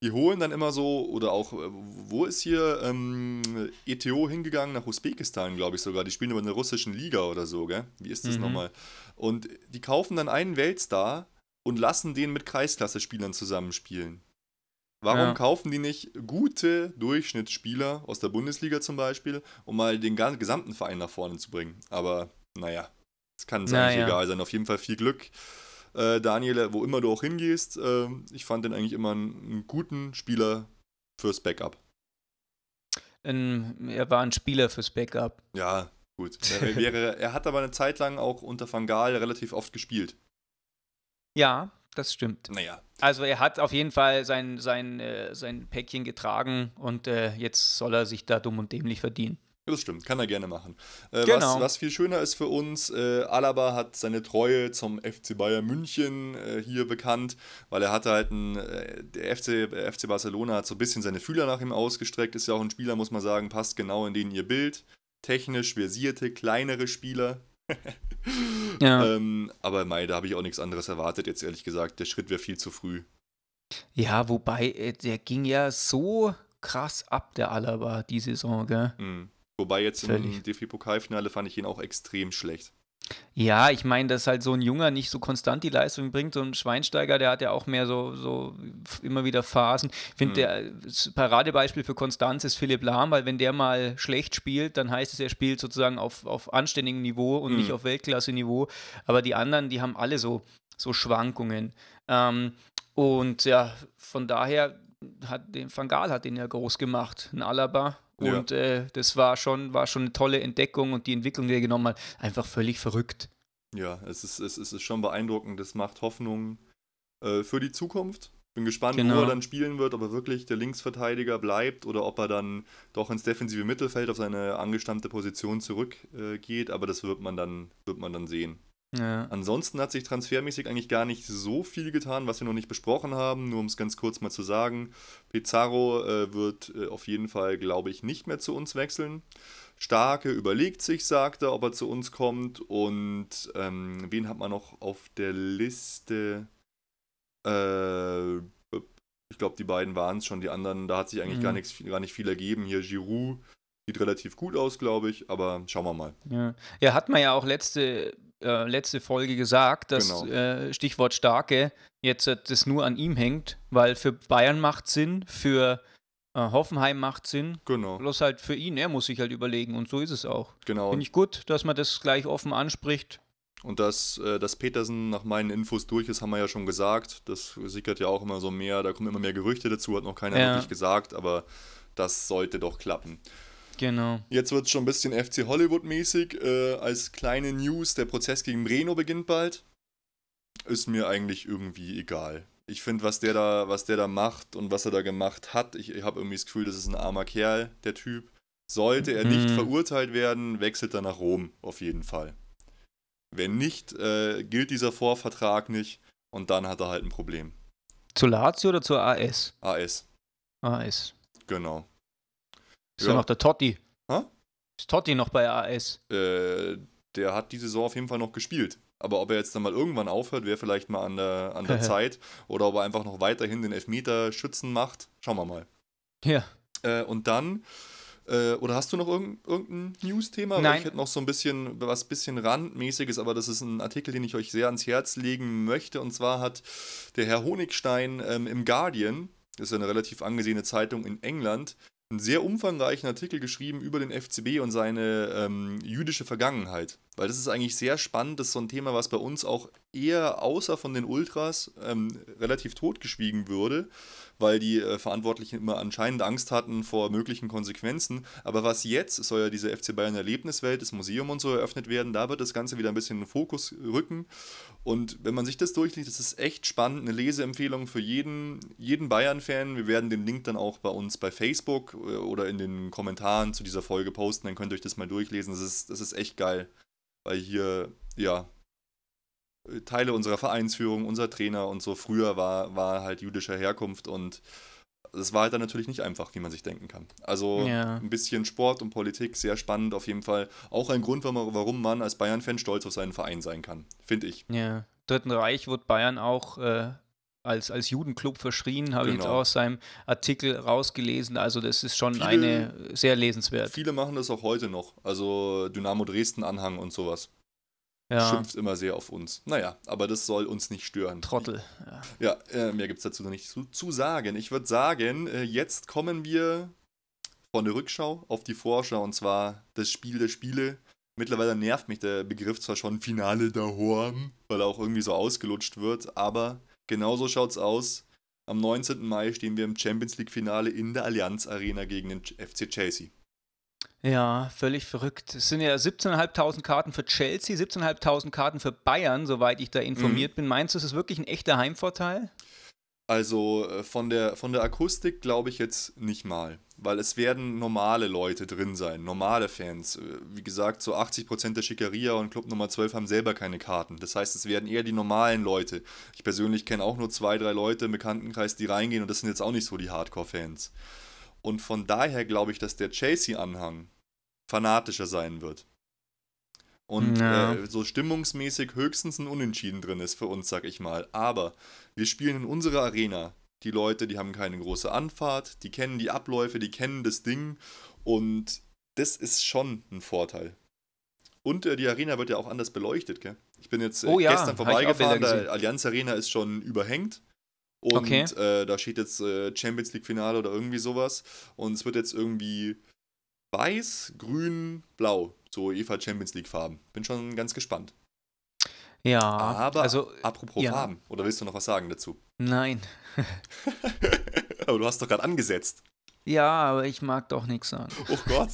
Die holen dann immer so, oder auch, äh, wo ist hier ähm, ETO hingegangen? Nach Usbekistan, glaube ich sogar. Die spielen über eine russischen Liga oder so, gell? Wie ist das Mhm. nochmal? Und die kaufen dann einen Weltstar und lassen den mit Kreisklasse-Spielern zusammenspielen. Warum Ja. kaufen die nicht gute Durchschnittsspieler aus der Bundesliga zum Beispiel, um mal den gesamten Verein nach vorne zu bringen? Aber naja, es kann eigentlich Naja. egal sein. Auf jeden Fall viel Glück. Äh, Daniel, wo immer du auch hingehst, äh, ich fand den eigentlich immer einen, einen guten Spieler fürs Backup. Ein, er war ein Spieler fürs Backup. Ja, gut. Er, wäre, er hat aber eine Zeit lang auch unter Van Gaal relativ oft gespielt. Ja, das stimmt. Naja, Also er hat auf jeden Fall sein, sein, äh, sein Päckchen getragen und äh, jetzt soll er sich da dumm und dämlich verdienen. Das stimmt, kann er gerne machen. Äh, Genau. was, was viel schöner ist für uns, äh, Alaba hat seine Treue zum FC Bayern München äh, hier bekannt, weil er hatte halt ein, äh, der FC, äh, FC Barcelona hat so ein bisschen seine Fühler nach ihm ausgestreckt, ist ja auch ein Spieler, muss man sagen, passt genau in den ihr Bild. Technisch versierte, kleinere Spieler. [laughs] Ja. Ähm, aber mei, da habe ich auch nichts anderes erwartet, jetzt ehrlich gesagt. Der Schritt wäre viel zu früh. Ja, wobei, äh, der ging ja so krass ab, der Alaba, die Saison, gell? Mhm. Wobei jetzt im Völlig. DFB-Pokalfinale fand ich ihn auch extrem schlecht. Ja, ich meine, dass halt so ein Junger nicht so konstant die Leistung bringt. So ein Schweinsteiger, der hat ja auch mehr so, so immer wieder Phasen. Ich finde, Mhm. der das Paradebeispiel für Konstanz ist Philipp Lahm, weil wenn der mal schlecht spielt, dann heißt es, er spielt sozusagen auf, auf anständigem Niveau und Mhm. nicht auf Weltklasse-Niveau. Aber die anderen, die haben alle so, so Schwankungen. Ähm, und ja, von daher hat den Van Gaal hat den ja groß gemacht, ein Alaba. Ja. Und äh, das war schon, war schon eine tolle Entdeckung und die Entwicklung, die er genommen hat, einfach völlig verrückt. Ja, es ist, es ist, schon beeindruckend. Das macht Hoffnung äh, für die Zukunft. Bin gespannt, wo Genau. er dann spielen wird, ob er wirklich der Linksverteidiger bleibt oder ob er dann doch ins defensive Mittelfeld auf seine angestammte Position zurückgeht. Äh, aber das wird man, dann, wird man dann sehen. Ja. Ansonsten hat sich transfermäßig eigentlich gar nicht so viel getan, was wir noch nicht besprochen haben. Nur um es ganz kurz mal zu sagen: Pizarro äh, wird äh, auf jeden Fall, glaube ich, nicht mehr zu uns wechseln. Starke überlegt sich, sagt er, ob er zu uns kommt. Und ähm, wen hat man noch auf der Liste? Äh, ich glaube, die beiden waren es schon. Die anderen, da hat sich eigentlich Mhm. gar, nichts, gar nicht viel ergeben. Hier Giroud sieht relativ gut aus, glaube ich. Aber schauen wir mal. Ja. ja, hat man ja auch letzte, äh, letzte Folge gesagt, dass Genau. äh, Stichwort Starke jetzt äh, das nur an ihm hängt, weil für Bayern macht Sinn, für äh, Hoffenheim macht Sinn, Genau. bloß halt für ihn, er muss sich halt überlegen und so ist es auch. genau. Finde ich gut, dass man das gleich offen anspricht. Und dass, dass Petersen nach meinen Infos durch ist, haben wir ja schon gesagt. Das sickert ja auch immer so mehr, da kommen immer mehr Gerüchte dazu, hat noch keiner Ja. wirklich gesagt, aber das sollte doch klappen. Genau. Jetzt wird es schon ein bisschen FC Hollywood-mäßig. Äh, als kleine News, der Prozess gegen Breno beginnt bald. Ist mir eigentlich irgendwie egal. Ich finde, was der da, was der da macht und was er da gemacht hat, ich, ich habe irgendwie das Gefühl, das ist ein armer Kerl, der Typ. Sollte er nicht Mhm. verurteilt werden, wechselt er nach Rom, auf jeden Fall. Wenn nicht, äh, gilt dieser Vorvertrag nicht und dann hat er halt ein Problem. Zu Lazio oder zur AS? AS, AS. genau. Ist Ja. ja noch der Totti. Hä? Ist Totti noch bei AS? Äh, der hat die Saison auf jeden Fall noch gespielt. Aber ob er jetzt dann mal irgendwann aufhört, wäre vielleicht mal an der, an der [laughs] Zeit. Oder ob er einfach noch weiterhin den Elfmeterschützen macht. Schauen wir mal. Ja. Äh, und dann, äh, oder hast du noch irgend, irgendein News-Thema? Weil Nein. Ich hätte noch so ein bisschen, was bisschen randmäßiges, aber das ist ein Artikel, den ich euch sehr ans Herz legen möchte. Und zwar hat der Herr Honigstein ähm, im Guardian, das ist ja eine relativ angesehene Zeitung in England, einen sehr umfangreichen Artikel geschrieben über den FCB und seine ähm, jüdische Vergangenheit. Weil das ist eigentlich sehr spannend. Das ist so ein Thema, was bei uns auch eher außer von den Ultras ähm, relativ totgeschwiegen würde weil die äh, Verantwortlichen immer anscheinend Angst hatten vor möglichen Konsequenzen. Aber was jetzt, soll ja diese FC Bayern Erlebniswelt, das Museum und so eröffnet werden, da wird das Ganze wieder ein bisschen in den Fokus rücken. Und wenn man sich das durchliest, das ist echt spannend, eine Leseempfehlung für jeden, jeden Bayern-Fan. Wir werden den Link dann auch bei uns bei Facebook äh, oder in den Kommentaren zu dieser Folge posten, dann könnt ihr euch das mal durchlesen. Das ist, das ist echt geil, weil hier, ja, Teile unserer Vereinsführung, unser Trainer und so früher war, war halt jüdischer Herkunft und das war halt dann natürlich nicht einfach, wie man sich denken kann. Also ja. ein bisschen Sport und Politik, sehr spannend auf jeden Fall. Auch ein Grund, warum man als Bayern-Fan stolz auf seinen Verein sein kann, finde ich. Ja, Dritten Reich wurde Bayern auch äh, als, als Judenclub verschrien, habe genau. ich jetzt genau. auch aus seinem Artikel rausgelesen. Also das ist schon viele, eine sehr lesenswert. Viele machen das auch heute noch. Also Dynamo Dresden-Anhang und sowas ja. schimpft immer sehr auf uns. Naja, aber das soll uns nicht stören. Trottel. Ja, ja äh, mehr gibt es dazu noch nicht zu, zu sagen. Ich würde sagen, äh, jetzt kommen wir von der Rückschau auf die Vorschau und zwar das Spiel der Spiele. Mittlerweile nervt mich der Begriff zwar schon Finale der Horn, weil er auch irgendwie so ausgelutscht wird, aber genauso schaut's aus. Am 19. Mai stehen wir im Champions League Finale in der Allianz Arena gegen den FC Chelsea. Ja, völlig verrückt. Es sind ja 17.500 Karten für Chelsea, 17.500 Karten für Bayern, soweit ich da informiert mhm. bin. Meinst du, ist es wirklich ein echter Heimvorteil? Also äh, von der, von der Akustik glaube ich jetzt nicht mal, weil es werden normale Leute drin sein, normale Fans. Äh, wie gesagt, so 80% der Schickeria und Club Nummer 12 haben selber keine Karten. Das heißt, es werden eher die normalen Leute. Ich persönlich kenne auch nur zwei, drei Leute im Bekanntenkreis, die reingehen und das sind jetzt auch nicht so die Hardcore-Fans. Und von daher glaube ich, dass der Chasey-Anhang fanatischer sein wird. Und ja. äh, so stimmungsmäßig höchstens ein Unentschieden drin ist für uns, sag ich mal. Aber wir spielen in unserer Arena. Die Leute, die haben keine große Anfahrt, die kennen die Abläufe, die kennen das Ding. Und das ist schon ein Vorteil. Und äh, die Arena wird ja auch anders beleuchtet, gell? Ich bin jetzt äh, oh, ja. gestern vorbeigefahren, der Allianz Arena ist schon überhängt. Und okay. äh, da steht jetzt äh, Champions League Finale oder irgendwie sowas. Und es wird jetzt irgendwie weiß, grün, blau. So EVA Champions League Farben. Bin schon ganz gespannt. Ja, aber also, apropos ja. Farben, oder willst du noch was sagen dazu? Nein. [laughs] [laughs] aber du hast doch gerade angesetzt. Ja, aber ich mag doch nichts sagen. Oh Gott,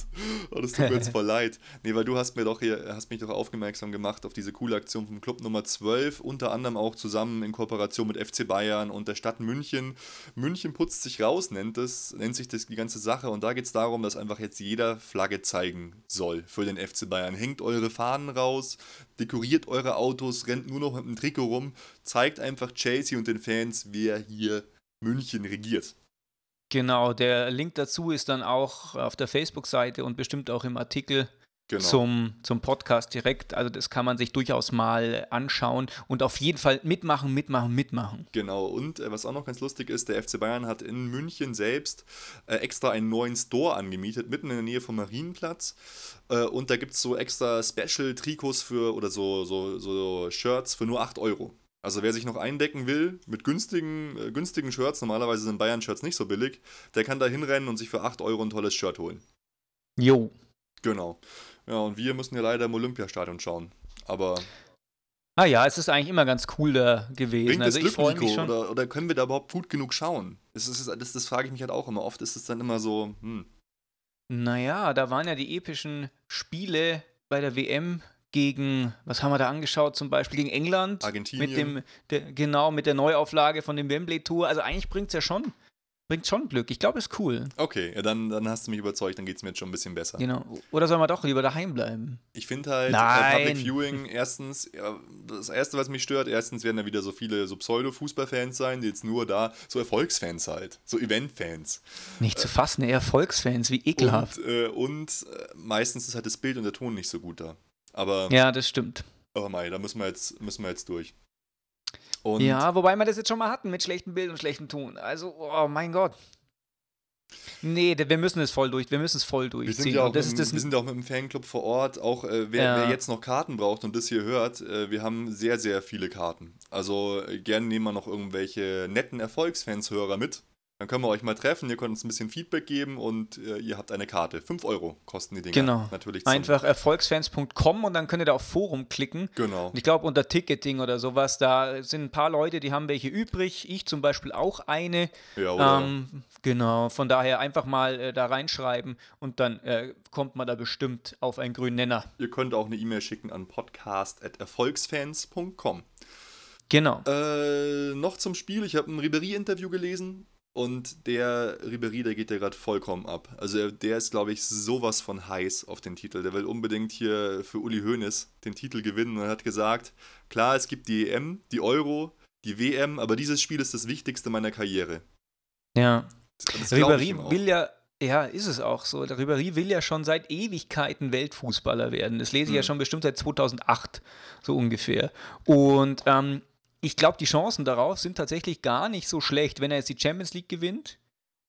oh, das tut mir jetzt [laughs] voll leid. Nee, weil du hast mir doch hier, hast mich doch aufmerksam gemacht auf diese coole Aktion vom Club Nummer 12, unter anderem auch zusammen in Kooperation mit FC Bayern und der Stadt München. München putzt sich raus, nennt es, nennt sich das die ganze Sache und da geht es darum, dass einfach jetzt jeder Flagge zeigen soll für den FC Bayern. Hängt eure Fahnen raus, dekoriert eure Autos, rennt nur noch mit dem Trikot rum, zeigt einfach Chelsea und den Fans, wer hier München regiert. Genau, der Link dazu ist dann auch auf der Facebook-Seite und bestimmt auch im Artikel genau. zum, zum Podcast direkt. Also das kann man sich durchaus mal anschauen und auf jeden Fall mitmachen, mitmachen, mitmachen. Genau, und äh, was auch noch ganz lustig ist, der FC Bayern hat in München selbst äh, extra einen neuen Store angemietet, mitten in der Nähe vom Marienplatz. Äh, und da gibt es so extra Special-Trikots für oder so, so, so Shirts für nur 8 Euro. Also wer sich noch eindecken will mit günstigen, äh, günstigen Shirts, normalerweise sind Bayern-Shirts nicht so billig, der kann da hinrennen und sich für 8 Euro ein tolles Shirt holen. Jo. Genau. Ja, und wir müssen ja leider im Olympiastadion schauen. Aber. Ah ja, es ist eigentlich immer ganz cool da gewesen. Also ich freue mich schon. Oder, oder, können wir da überhaupt gut genug schauen? Das, ist, das, das frage ich mich halt auch immer. Oft ist es dann immer so, hm. Naja, da waren ja die epischen Spiele bei der WM gegen, was haben wir da angeschaut, zum Beispiel gegen England. Argentinien. Mit dem, der, genau, mit der Neuauflage von dem Wembley Tour. Also eigentlich bringt es ja schon, bringt schon Glück. Ich glaube, ist cool. Okay, ja, dann, dann hast du mich überzeugt, dann geht es mir jetzt schon ein bisschen besser. Genau. Oder sollen wir doch lieber daheim bleiben? Ich finde halt Nein. Public Viewing erstens, ja, das erste, was mich stört, erstens werden da wieder so viele so Pseudo-Fußballfans sein, die jetzt nur da, so Erfolgsfans halt, so Eventfans. Nicht zu fassen, eher Erfolgsfans, wie ekelhaft. Und, äh, und äh, meistens ist halt das Bild und der Ton nicht so gut da. Aber. Ja, das stimmt. Aber Mai, da müssen wir jetzt, müssen wir jetzt durch. Und ja, wobei wir das jetzt schon mal hatten mit schlechtem Bild und schlechtem Ton. Also, oh mein Gott. Nee, wir müssen es voll durch, wir müssen es voll durchziehen. Wir sind ja auch, mit, wir sind auch mit dem Fanclub vor Ort, auch äh, wer, ja. wer, jetzt noch Karten braucht und das hier hört, äh, wir haben sehr, sehr viele Karten. Also äh, gerne nehmen wir noch irgendwelche netten Erfolgsfans-Hörer mit, Dann können wir euch mal treffen, ihr könnt uns ein bisschen Feedback geben und äh, ihr habt eine Karte. 5 Euro kosten die Dinger. Genau. Natürlich Einfach erfolgsfans.com und dann könnt ihr da auf Forum klicken. Genau. Und ich glaube, unter Ticketing oder sowas, da sind ein paar Leute, die haben welche übrig. Ich zum Beispiel auch eine. Ja, oder? Ähm, genau, von daher einfach mal äh, da reinschreiben und dann äh, kommt man da bestimmt auf einen grünen Nenner. Ihr könnt auch eine E-Mail schicken an podcast.erfolgsfans.com. Genau. Äh, noch zum Spiel. Ich habe ein Ribery-Interview gelesen und der Ribery, der geht ja gerade vollkommen ab. Also der ist, glaube ich, sowas von heiß auf den Titel. Der will unbedingt hier für Uli Hoeneß den Titel gewinnen und er hat gesagt, klar, es gibt die EM, die Euro, die WM, aber dieses Spiel ist das Wichtigste meiner Karriere. Ja. Das ihm auch. will ja, ja, ist es auch so. Der Ribéry will ja schon seit Ewigkeiten Weltfußballer werden. Das lese ich ja Mhm. schon bestimmt seit 2008, so ungefähr. Und ähm, ich glaube, die Chancen darauf sind tatsächlich gar nicht so schlecht, wenn er jetzt die Champions League gewinnt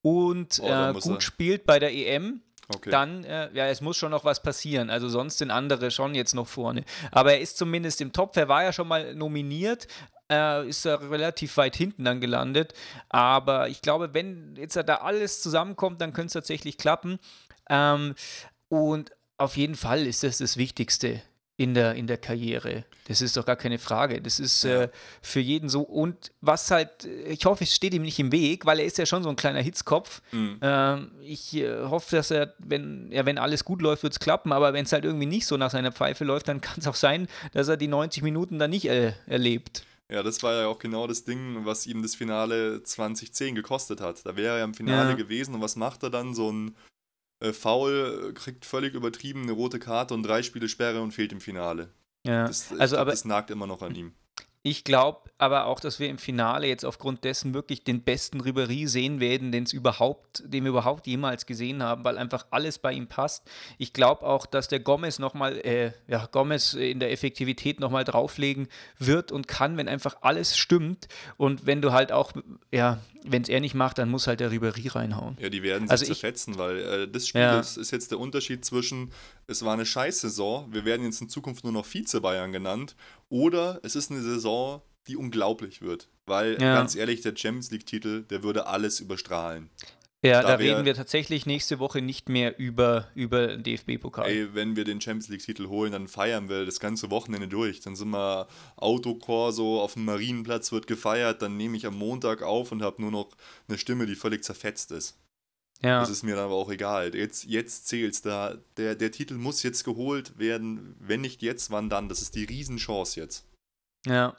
und Oh, äh, gut er- spielt bei der EM. Okay. Dann, äh, ja, es muss schon noch was passieren. Also sonst sind andere schon jetzt noch vorne. Aber er ist zumindest im Topf. Er war ja schon mal nominiert, äh, ist er relativ weit hinten dann gelandet. Aber ich glaube, wenn jetzt da alles zusammenkommt, dann könnte es tatsächlich klappen. Ähm, und auf jeden Fall ist das das Wichtigste in der, in der Karriere. Das ist doch gar keine Frage. Das ist Ja. äh, für jeden so. Und was halt, ich hoffe, es steht ihm nicht im Weg, weil er ist ja schon so ein kleiner Hitzkopf. Mhm. Ähm, ich äh, hoffe, dass er, wenn, ja, wenn alles gut läuft, wird es klappen, aber wenn es halt irgendwie nicht so nach seiner Pfeife läuft, dann [laughs] kann es auch sein, dass er die 90 Minuten dann nicht äh, erlebt. Ja, das war ja auch genau das Ding, was ihm das Finale 2010 gekostet hat. Da wäre er ja im Finale Ja. gewesen und was macht er dann? So ein äh, Foul, kriegt völlig übertrieben eine rote Karte und drei Spiele Sperre und fehlt im Finale. Ja. Das, ich also, glaub, aber das nagt immer noch an ihm. Ich glaube aber auch, dass wir im Finale jetzt aufgrund dessen wirklich den besten Ribéry sehen werden, den es überhaupt, den wir überhaupt jemals gesehen haben, weil einfach alles bei ihm passt. Ich glaube auch, dass der Gomez nochmal, äh, ja, Gomez in der Effektivität nochmal drauflegen wird und kann, wenn einfach alles stimmt. Und wenn du halt auch, ja, wenn es er nicht macht, dann muss halt der Ribéry reinhauen. Ja, die werden sich Also ich- zerfetzen, weil äh, das Spiel Ja. ist, ist jetzt der Unterschied zwischen, es war eine Scheißsaison, wir werden jetzt in Zukunft nur noch Vize-Bayern genannt, oder es ist eine Saison, die unglaublich wird. Weil, Ja. ganz ehrlich, der Champions League-Titel, der würde alles überstrahlen. Ja, Da da, reden wir tatsächlich nächste Woche nicht mehr über, über den DFB-Pokal. Ey, wenn wir den Champions League-Titel holen, dann feiern wir das ganze Wochenende durch. Dann sind wir Autokorso auf dem Marienplatz, wird gefeiert. Dann nehme ich am Montag auf und habe nur noch eine Stimme, die völlig zerfetzt ist. Ja, Das ist mir dann aber auch egal. Jetzt, jetzt zählt's da. Der, der Titel muss jetzt geholt werden. Wenn nicht jetzt, wann dann? Das ist die Riesenchance jetzt. ja.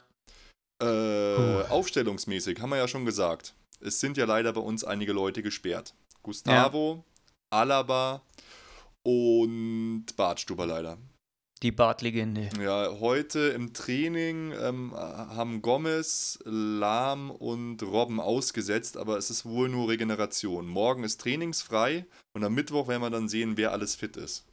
Äh, aufstellungsmäßig haben wir ja schon gesagt. Es sind ja leider bei uns einige Leute gesperrt. Gustavo, Alaba und Bartstuber leider. Die Bartlegende. Ja, heute im Training ähm, haben Gomez, Lahm und Robben ausgesetzt, aber es ist wohl nur Regeneration. Morgen ist trainingsfrei und am Mittwoch werden wir dann sehen, wer alles fit ist.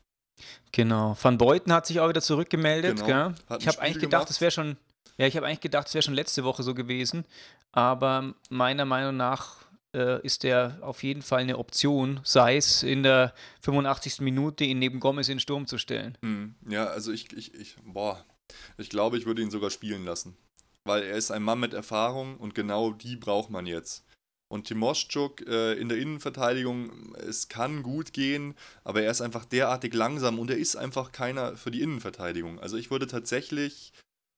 Genau. Van Beuten hat sich auch wieder zurückgemeldet. Genau. Ich habe eigentlich gedacht, es wäre schon. Ja, ich habe eigentlich gedacht, es wäre schon letzte Woche so gewesen. Aber meiner Meinung nach ist der auf jeden Fall eine Option, sei es in der 85. Minute ihn neben Gomez in den Sturm zu stellen. Hm, Ja, also ich, ich, ich, boah, ich glaube, ich würde ihn sogar spielen lassen. Weil er ist ein Mann mit Erfahrung und genau die braucht man jetzt. Und Timoschuk äh, in der Innenverteidigung, es kann gut gehen, aber er ist einfach derartig langsam und er ist einfach keiner für die Innenverteidigung. Also ich würde tatsächlich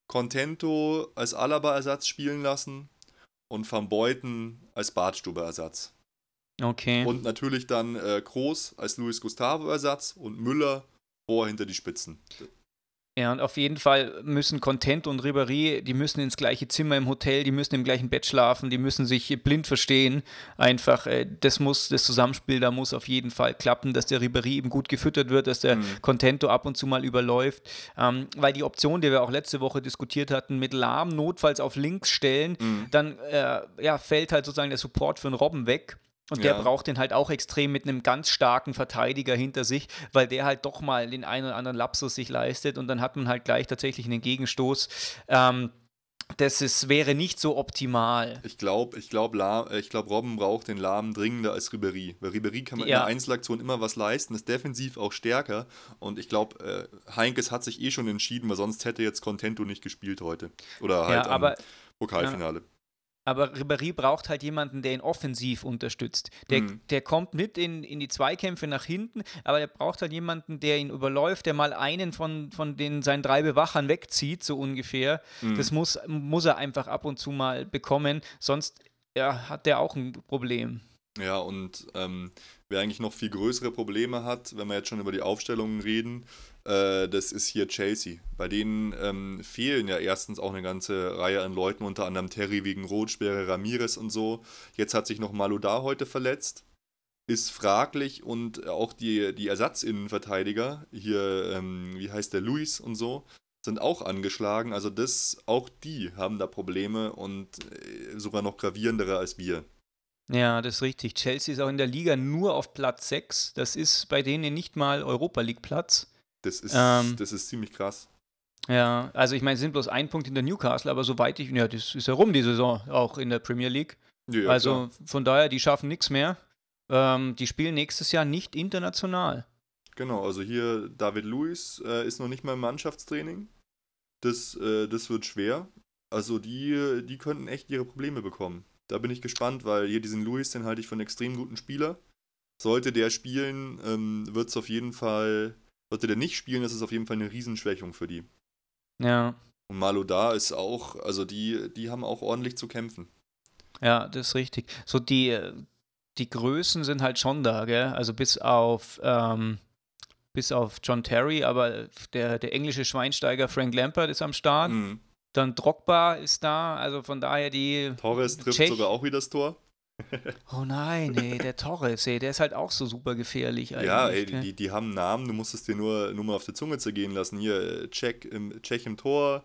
Contento als Alaba-Ersatz spielen lassen und Van Beuten als Bartstube-Ersatz. Okay. Und natürlich dann äh, Groß als Luis Gustavo-Ersatz und Müller vor hinter die Spitzen. Ja, und auf jeden Fall müssen Content und Ribéry, die müssen ins gleiche Zimmer im Hotel, die müssen im gleichen Bett schlafen, die müssen sich blind verstehen. Einfach, äh, das muss, das Zusammenspiel da muss auf jeden Fall klappen, dass der Ribéry eben gut gefüttert wird, dass der Mhm. Contento ab und zu mal überläuft. Ähm, weil die Option, die wir auch letzte Woche diskutiert hatten, mit Lahm notfalls auf links stellen, Mhm. dann äh, ja, fällt halt sozusagen der Support für einen Robben weg. Und der Ja. braucht den halt auch extrem mit einem ganz starken Verteidiger hinter sich, weil der halt doch mal den einen oder anderen Lapsus sich leistet und dann hat man halt gleich tatsächlich einen Gegenstoß. Ähm, das ist, wäre nicht so optimal. Ich glaube, ich glaube, ich glaub, Robben braucht den Lahm dringender als Ribery. Weil Ribery kann man in Ja. der Einzelaktion immer was leisten, ist defensiv auch stärker. Und ich glaube, äh, Heinkes hat sich eh schon entschieden, weil sonst hätte jetzt Contento nicht gespielt heute. Oder halt Ja, aber am Pokalfinale. Aber Ribéry braucht halt jemanden, der ihn offensiv unterstützt. Der, Mhm. der kommt mit in, in die Zweikämpfe nach hinten, aber er braucht halt jemanden, der ihn überläuft, der mal einen von, von den seinen drei Bewachern wegzieht, so ungefähr. Mhm. Das muss, muss er einfach ab und zu mal bekommen, sonst ja, hat der auch ein Problem. Ja, und ähm, wer eigentlich noch viel größere Probleme hat, wenn wir jetzt schon über die Aufstellungen reden, äh, das ist hier Chelsea. Bei denen ähm, fehlen ja erstens auch eine ganze Reihe an Leuten, unter anderem Terry wegen Rotsperre, Ramirez und so. Jetzt hat sich noch Malodar heute verletzt. Ist fraglich und auch die, die Ersatzinnenverteidiger, hier, ähm, wie heißt der, Luis und so, sind auch angeschlagen. Also das, auch die haben da Probleme und äh, sogar noch gravierendere als wir. Ja, das ist richtig. Chelsea ist auch in der Liga nur auf Platz 6. Das ist bei denen nicht mal Europa League Platz. Das ist, Ähm, das ist ziemlich krass. Ja, also ich meine, es sind bloß ein Punkt in der Newcastle, aber soweit ich, ja, das ist ja rum die Saison, auch in der Premier League. Ja, also klar. von daher, die schaffen nichts mehr. Ähm, die spielen nächstes Jahr nicht international. Genau, also hier David Luiz äh, ist noch nicht mal im Mannschaftstraining. Das, äh, das wird schwer. Also die, die könnten echt ihre Probleme bekommen. Da bin ich gespannt, weil hier diesen Luiz, den halte ich für einen extrem guten Spieler. Sollte der spielen, ähm, wird es auf jeden Fall, sollte der nicht spielen, ist es auf jeden Fall eine Riesenschwächung für die. Ja, Und Malo da ist auch, also die, die haben auch ordentlich zu kämpfen. ja, das ist richtig. So die, die Größen sind halt schon da, gell? Also bis auf, ähm, bis auf John Terry, aber der, der englische Schweinsteiger Frank Lampard ist am Start. Mhm. Dann Drogba ist da, also von daher die. Torres trifft Tschech- sogar auch wieder das Tor. [laughs] Oh nein, ey, der Torres, ey, der ist halt auch so super gefährlich eigentlich. Ja, ey, die, die haben Namen, du musst es dir nur, nur mal auf der Zunge zergehen lassen. Hier, äh, Czech im, Czech im Tor,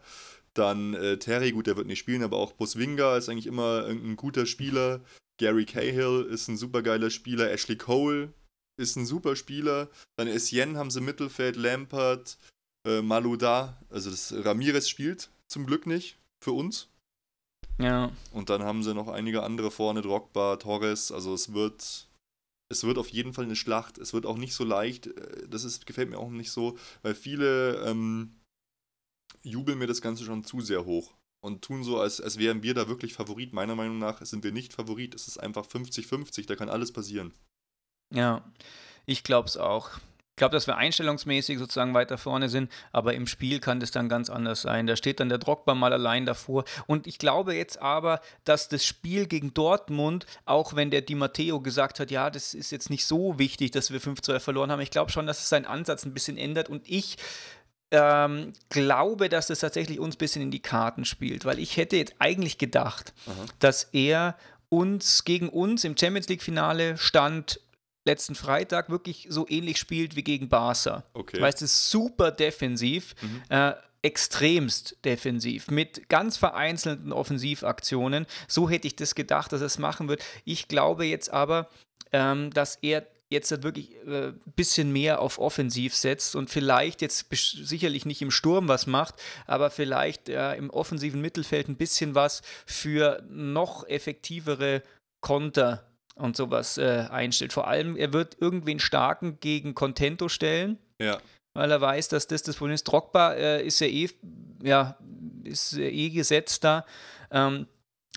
dann äh, Terry, gut, der wird nicht spielen, aber auch Buswinga ist eigentlich immer ein, guter Spieler. Gary Cahill ist ein supergeiler Spieler. Ashley Cole ist ein super Spieler. Dann Essien haben sie im Mittelfeld, Lampert, äh, Malouda, also das Ramirez spielt zum Glück nicht für uns. Ja. Und dann haben sie noch einige andere vorne, Drogba, Torres. Also es wird, es wird auf jeden Fall eine Schlacht. Es wird auch nicht so leicht. äh, Das ist, gefällt mir auch nicht so, weil viele ähm, jubeln mir das Ganze schon zu sehr hoch und tun so, als, als wären wir da wirklich Favorit. Meiner Meinung nach sind wir nicht Favorit. Es ist einfach 50-50, da kann alles passieren. Ja, ich glaube es auch. Ich glaube, dass wir einstellungsmäßig sozusagen weiter vorne sind, aber im Spiel kann das dann ganz anders sein. Da steht dann der Drogba mal allein davor. Und ich glaube jetzt aber, dass das Spiel gegen Dortmund, auch wenn der Di Matteo gesagt hat, ja, das ist jetzt nicht so wichtig, dass wir 5-2 verloren haben, ich glaube schon, dass es seinen Ansatz ein bisschen ändert und ich ähm, glaube, dass das tatsächlich uns ein bisschen in die Karten spielt, weil ich hätte jetzt eigentlich gedacht, Aha. dass er uns gegen uns im Champions League Finale stand letzten Freitag wirklich so ähnlich spielt wie gegen Barca. Okay. Weißt du, super defensiv, Mhm. äh, extremst defensiv, mit ganz vereinzelten Offensivaktionen. So hätte ich das gedacht, dass er es machen wird. Ich glaube jetzt aber, ähm, dass er jetzt halt wirklich ein äh, bisschen mehr auf Offensiv setzt und vielleicht jetzt sicherlich nicht im Sturm was macht, aber vielleicht äh, im offensiven Mittelfeld ein bisschen was für noch effektivere Konter und sowas äh, einstellt. Vor allem, er wird irgendwen starken gegen Contento stellen Ja. weil er weiß, dass das das Problem ist. Drogba äh, ist ja eh, ja, ist äh, eh gesetzt da. Ähm,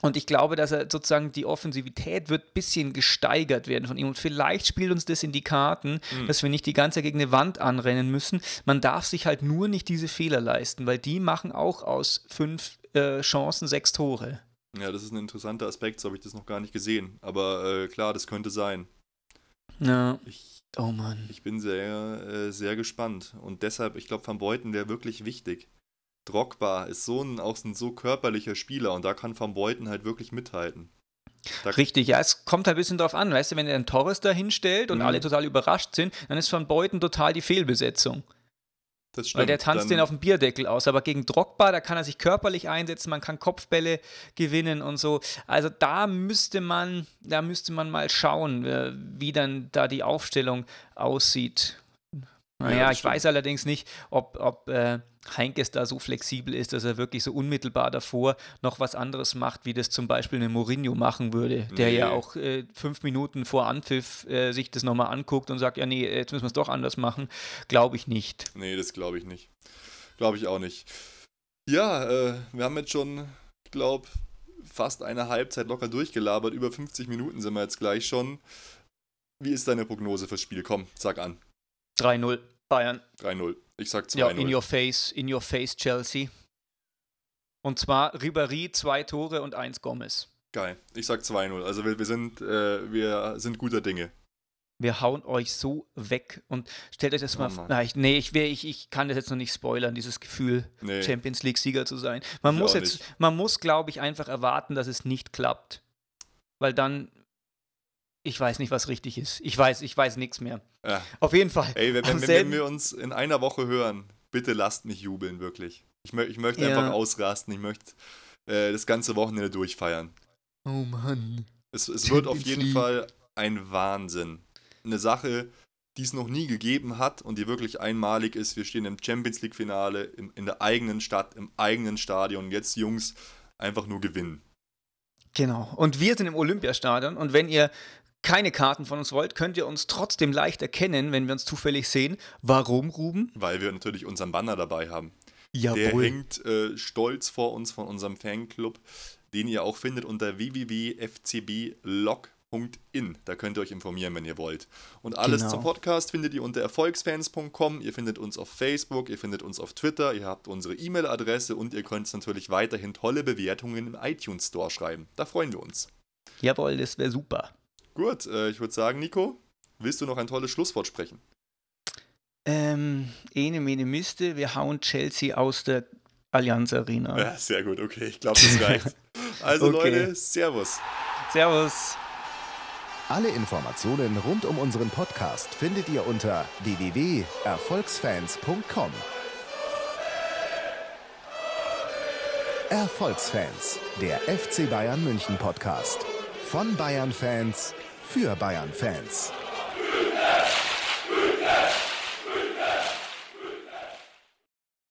und ich glaube, dass er sozusagen die Offensivität wird ein bisschen gesteigert werden von ihm. Und vielleicht spielt uns das in die Karten, Mhm. dass wir nicht die ganze Zeit gegen eine Wand anrennen müssen. Man darf sich halt nur nicht diese Fehler leisten, weil die machen auch aus fünf äh, Chancen sechs Tore. Ja, das ist ein interessanter Aspekt, so habe ich das noch gar nicht gesehen. Aber äh, klar, das könnte sein. Ja. Ich, Oh Mann. Ich bin sehr, äh, sehr gespannt. Und deshalb, ich glaube, Van Beuten wäre wirklich wichtig. Drogba ist so ein, auch ein so körperlicher Spieler und da kann Van Beuten halt wirklich mithalten. Da, Richtig, ja, es kommt halt ein bisschen drauf an, weißt du, wenn er einen Torres da hinstellt und Mhm. alle total überrascht sind, dann ist Van Beuten total die Fehlbesetzung. Das Weil der stimmt. tanzt den auf dem Bierdeckel aus. Aber gegen Drogba, da kann er sich körperlich einsetzen, man kann Kopfbälle gewinnen und so. Also da müsste man, da müsste man mal schauen, wie dann da die Aufstellung aussieht. Naja, ich stimmt. weiß allerdings nicht, ob, ob äh, Heinkes da so flexibel ist, dass er wirklich so unmittelbar davor noch was anderes macht, wie das zum Beispiel eine Mourinho machen würde, der ja Nee. auch äh, fünf Minuten vor Anpfiff äh, sich das nochmal anguckt und sagt, ja nee, jetzt müssen wir es doch anders machen. Glaube ich nicht. Nee, das glaube ich nicht. Glaube ich auch nicht. Ja, äh, wir haben jetzt schon, ich glaube, fast eine Halbzeit locker durchgelabert. Über 50 Minuten sind wir jetzt gleich schon. Wie ist deine Prognose fürs Spiel? Komm, sag an. 3-0 Bayern. 3-0. Ich sag 2-0. Ja, in your face, in your face Chelsea. Und zwar Ribéry, zwei Tore und eins Gomez. Geil. Ich sag 2-0. Also wir, wir, sind, äh, wir sind guter Dinge. Wir hauen euch so weg und stellt euch das Oh mal vor. Nee, ich, ich, ich kann das jetzt noch nicht spoilern, dieses Gefühl, Nee. Champions League-Sieger zu sein. Man Ich muss jetzt, nicht. man muss, glaube ich, einfach erwarten, dass es nicht klappt. Weil dann, ich weiß nicht, was richtig ist. Ich weiß, ich weiß nichts mehr. Ja. Auf jeden Fall. Ey, wenn, wenn, wenn wir uns in einer Woche hören, bitte lasst mich jubeln, wirklich. Ich, mö ich möchte Ja. einfach ausrasten. Ich möchte äh, das ganze Wochenende durchfeiern. oh Mann. Es, es wird [laughs] auf jeden. Fall ein Wahnsinn. Eine Sache, die es noch nie gegeben hat und die wirklich einmalig ist. Wir stehen im Champions League-Finale in der eigenen Stadt, im eigenen Stadion. Jetzt, Jungs, einfach nur gewinnen. Genau. Und wir sind im Olympiastadion und wenn ihr keine Karten von uns wollt, könnt ihr uns trotzdem leicht erkennen, wenn wir uns zufällig sehen. Warum, Ruben? Weil wir natürlich unseren Banner dabei haben. Der Jawohl. hängt äh, stolz vor uns von unserem Fanclub, den ihr auch findet unter www.fcblog.in. Da könnt ihr euch informieren, wenn ihr wollt. Und alles Genau. zum Podcast findet ihr unter erfolgsfans.com. Ihr findet uns auf Facebook, ihr findet uns auf Twitter, ihr habt unsere E-Mail-Adresse und ihr könnt natürlich weiterhin tolle Bewertungen im iTunes Store schreiben. Da freuen wir uns. Jawohl, das wäre super. Gut, äh, ich würde sagen, Nico, willst du noch ein tolles Schlusswort sprechen? Ähm, ene, mene, miste, wir hauen Chelsea aus der Allianz Arena. Ja, sehr gut, okay, ich glaube, das reicht. [laughs] Also Okay. Leute, Servus. Servus. Alle Informationen rund um unseren Podcast findet ihr unter www.erfolgsfans.com. Erfolgsfans, der FC Bayern München Podcast. Von Bayern Fans für Bayern Fans.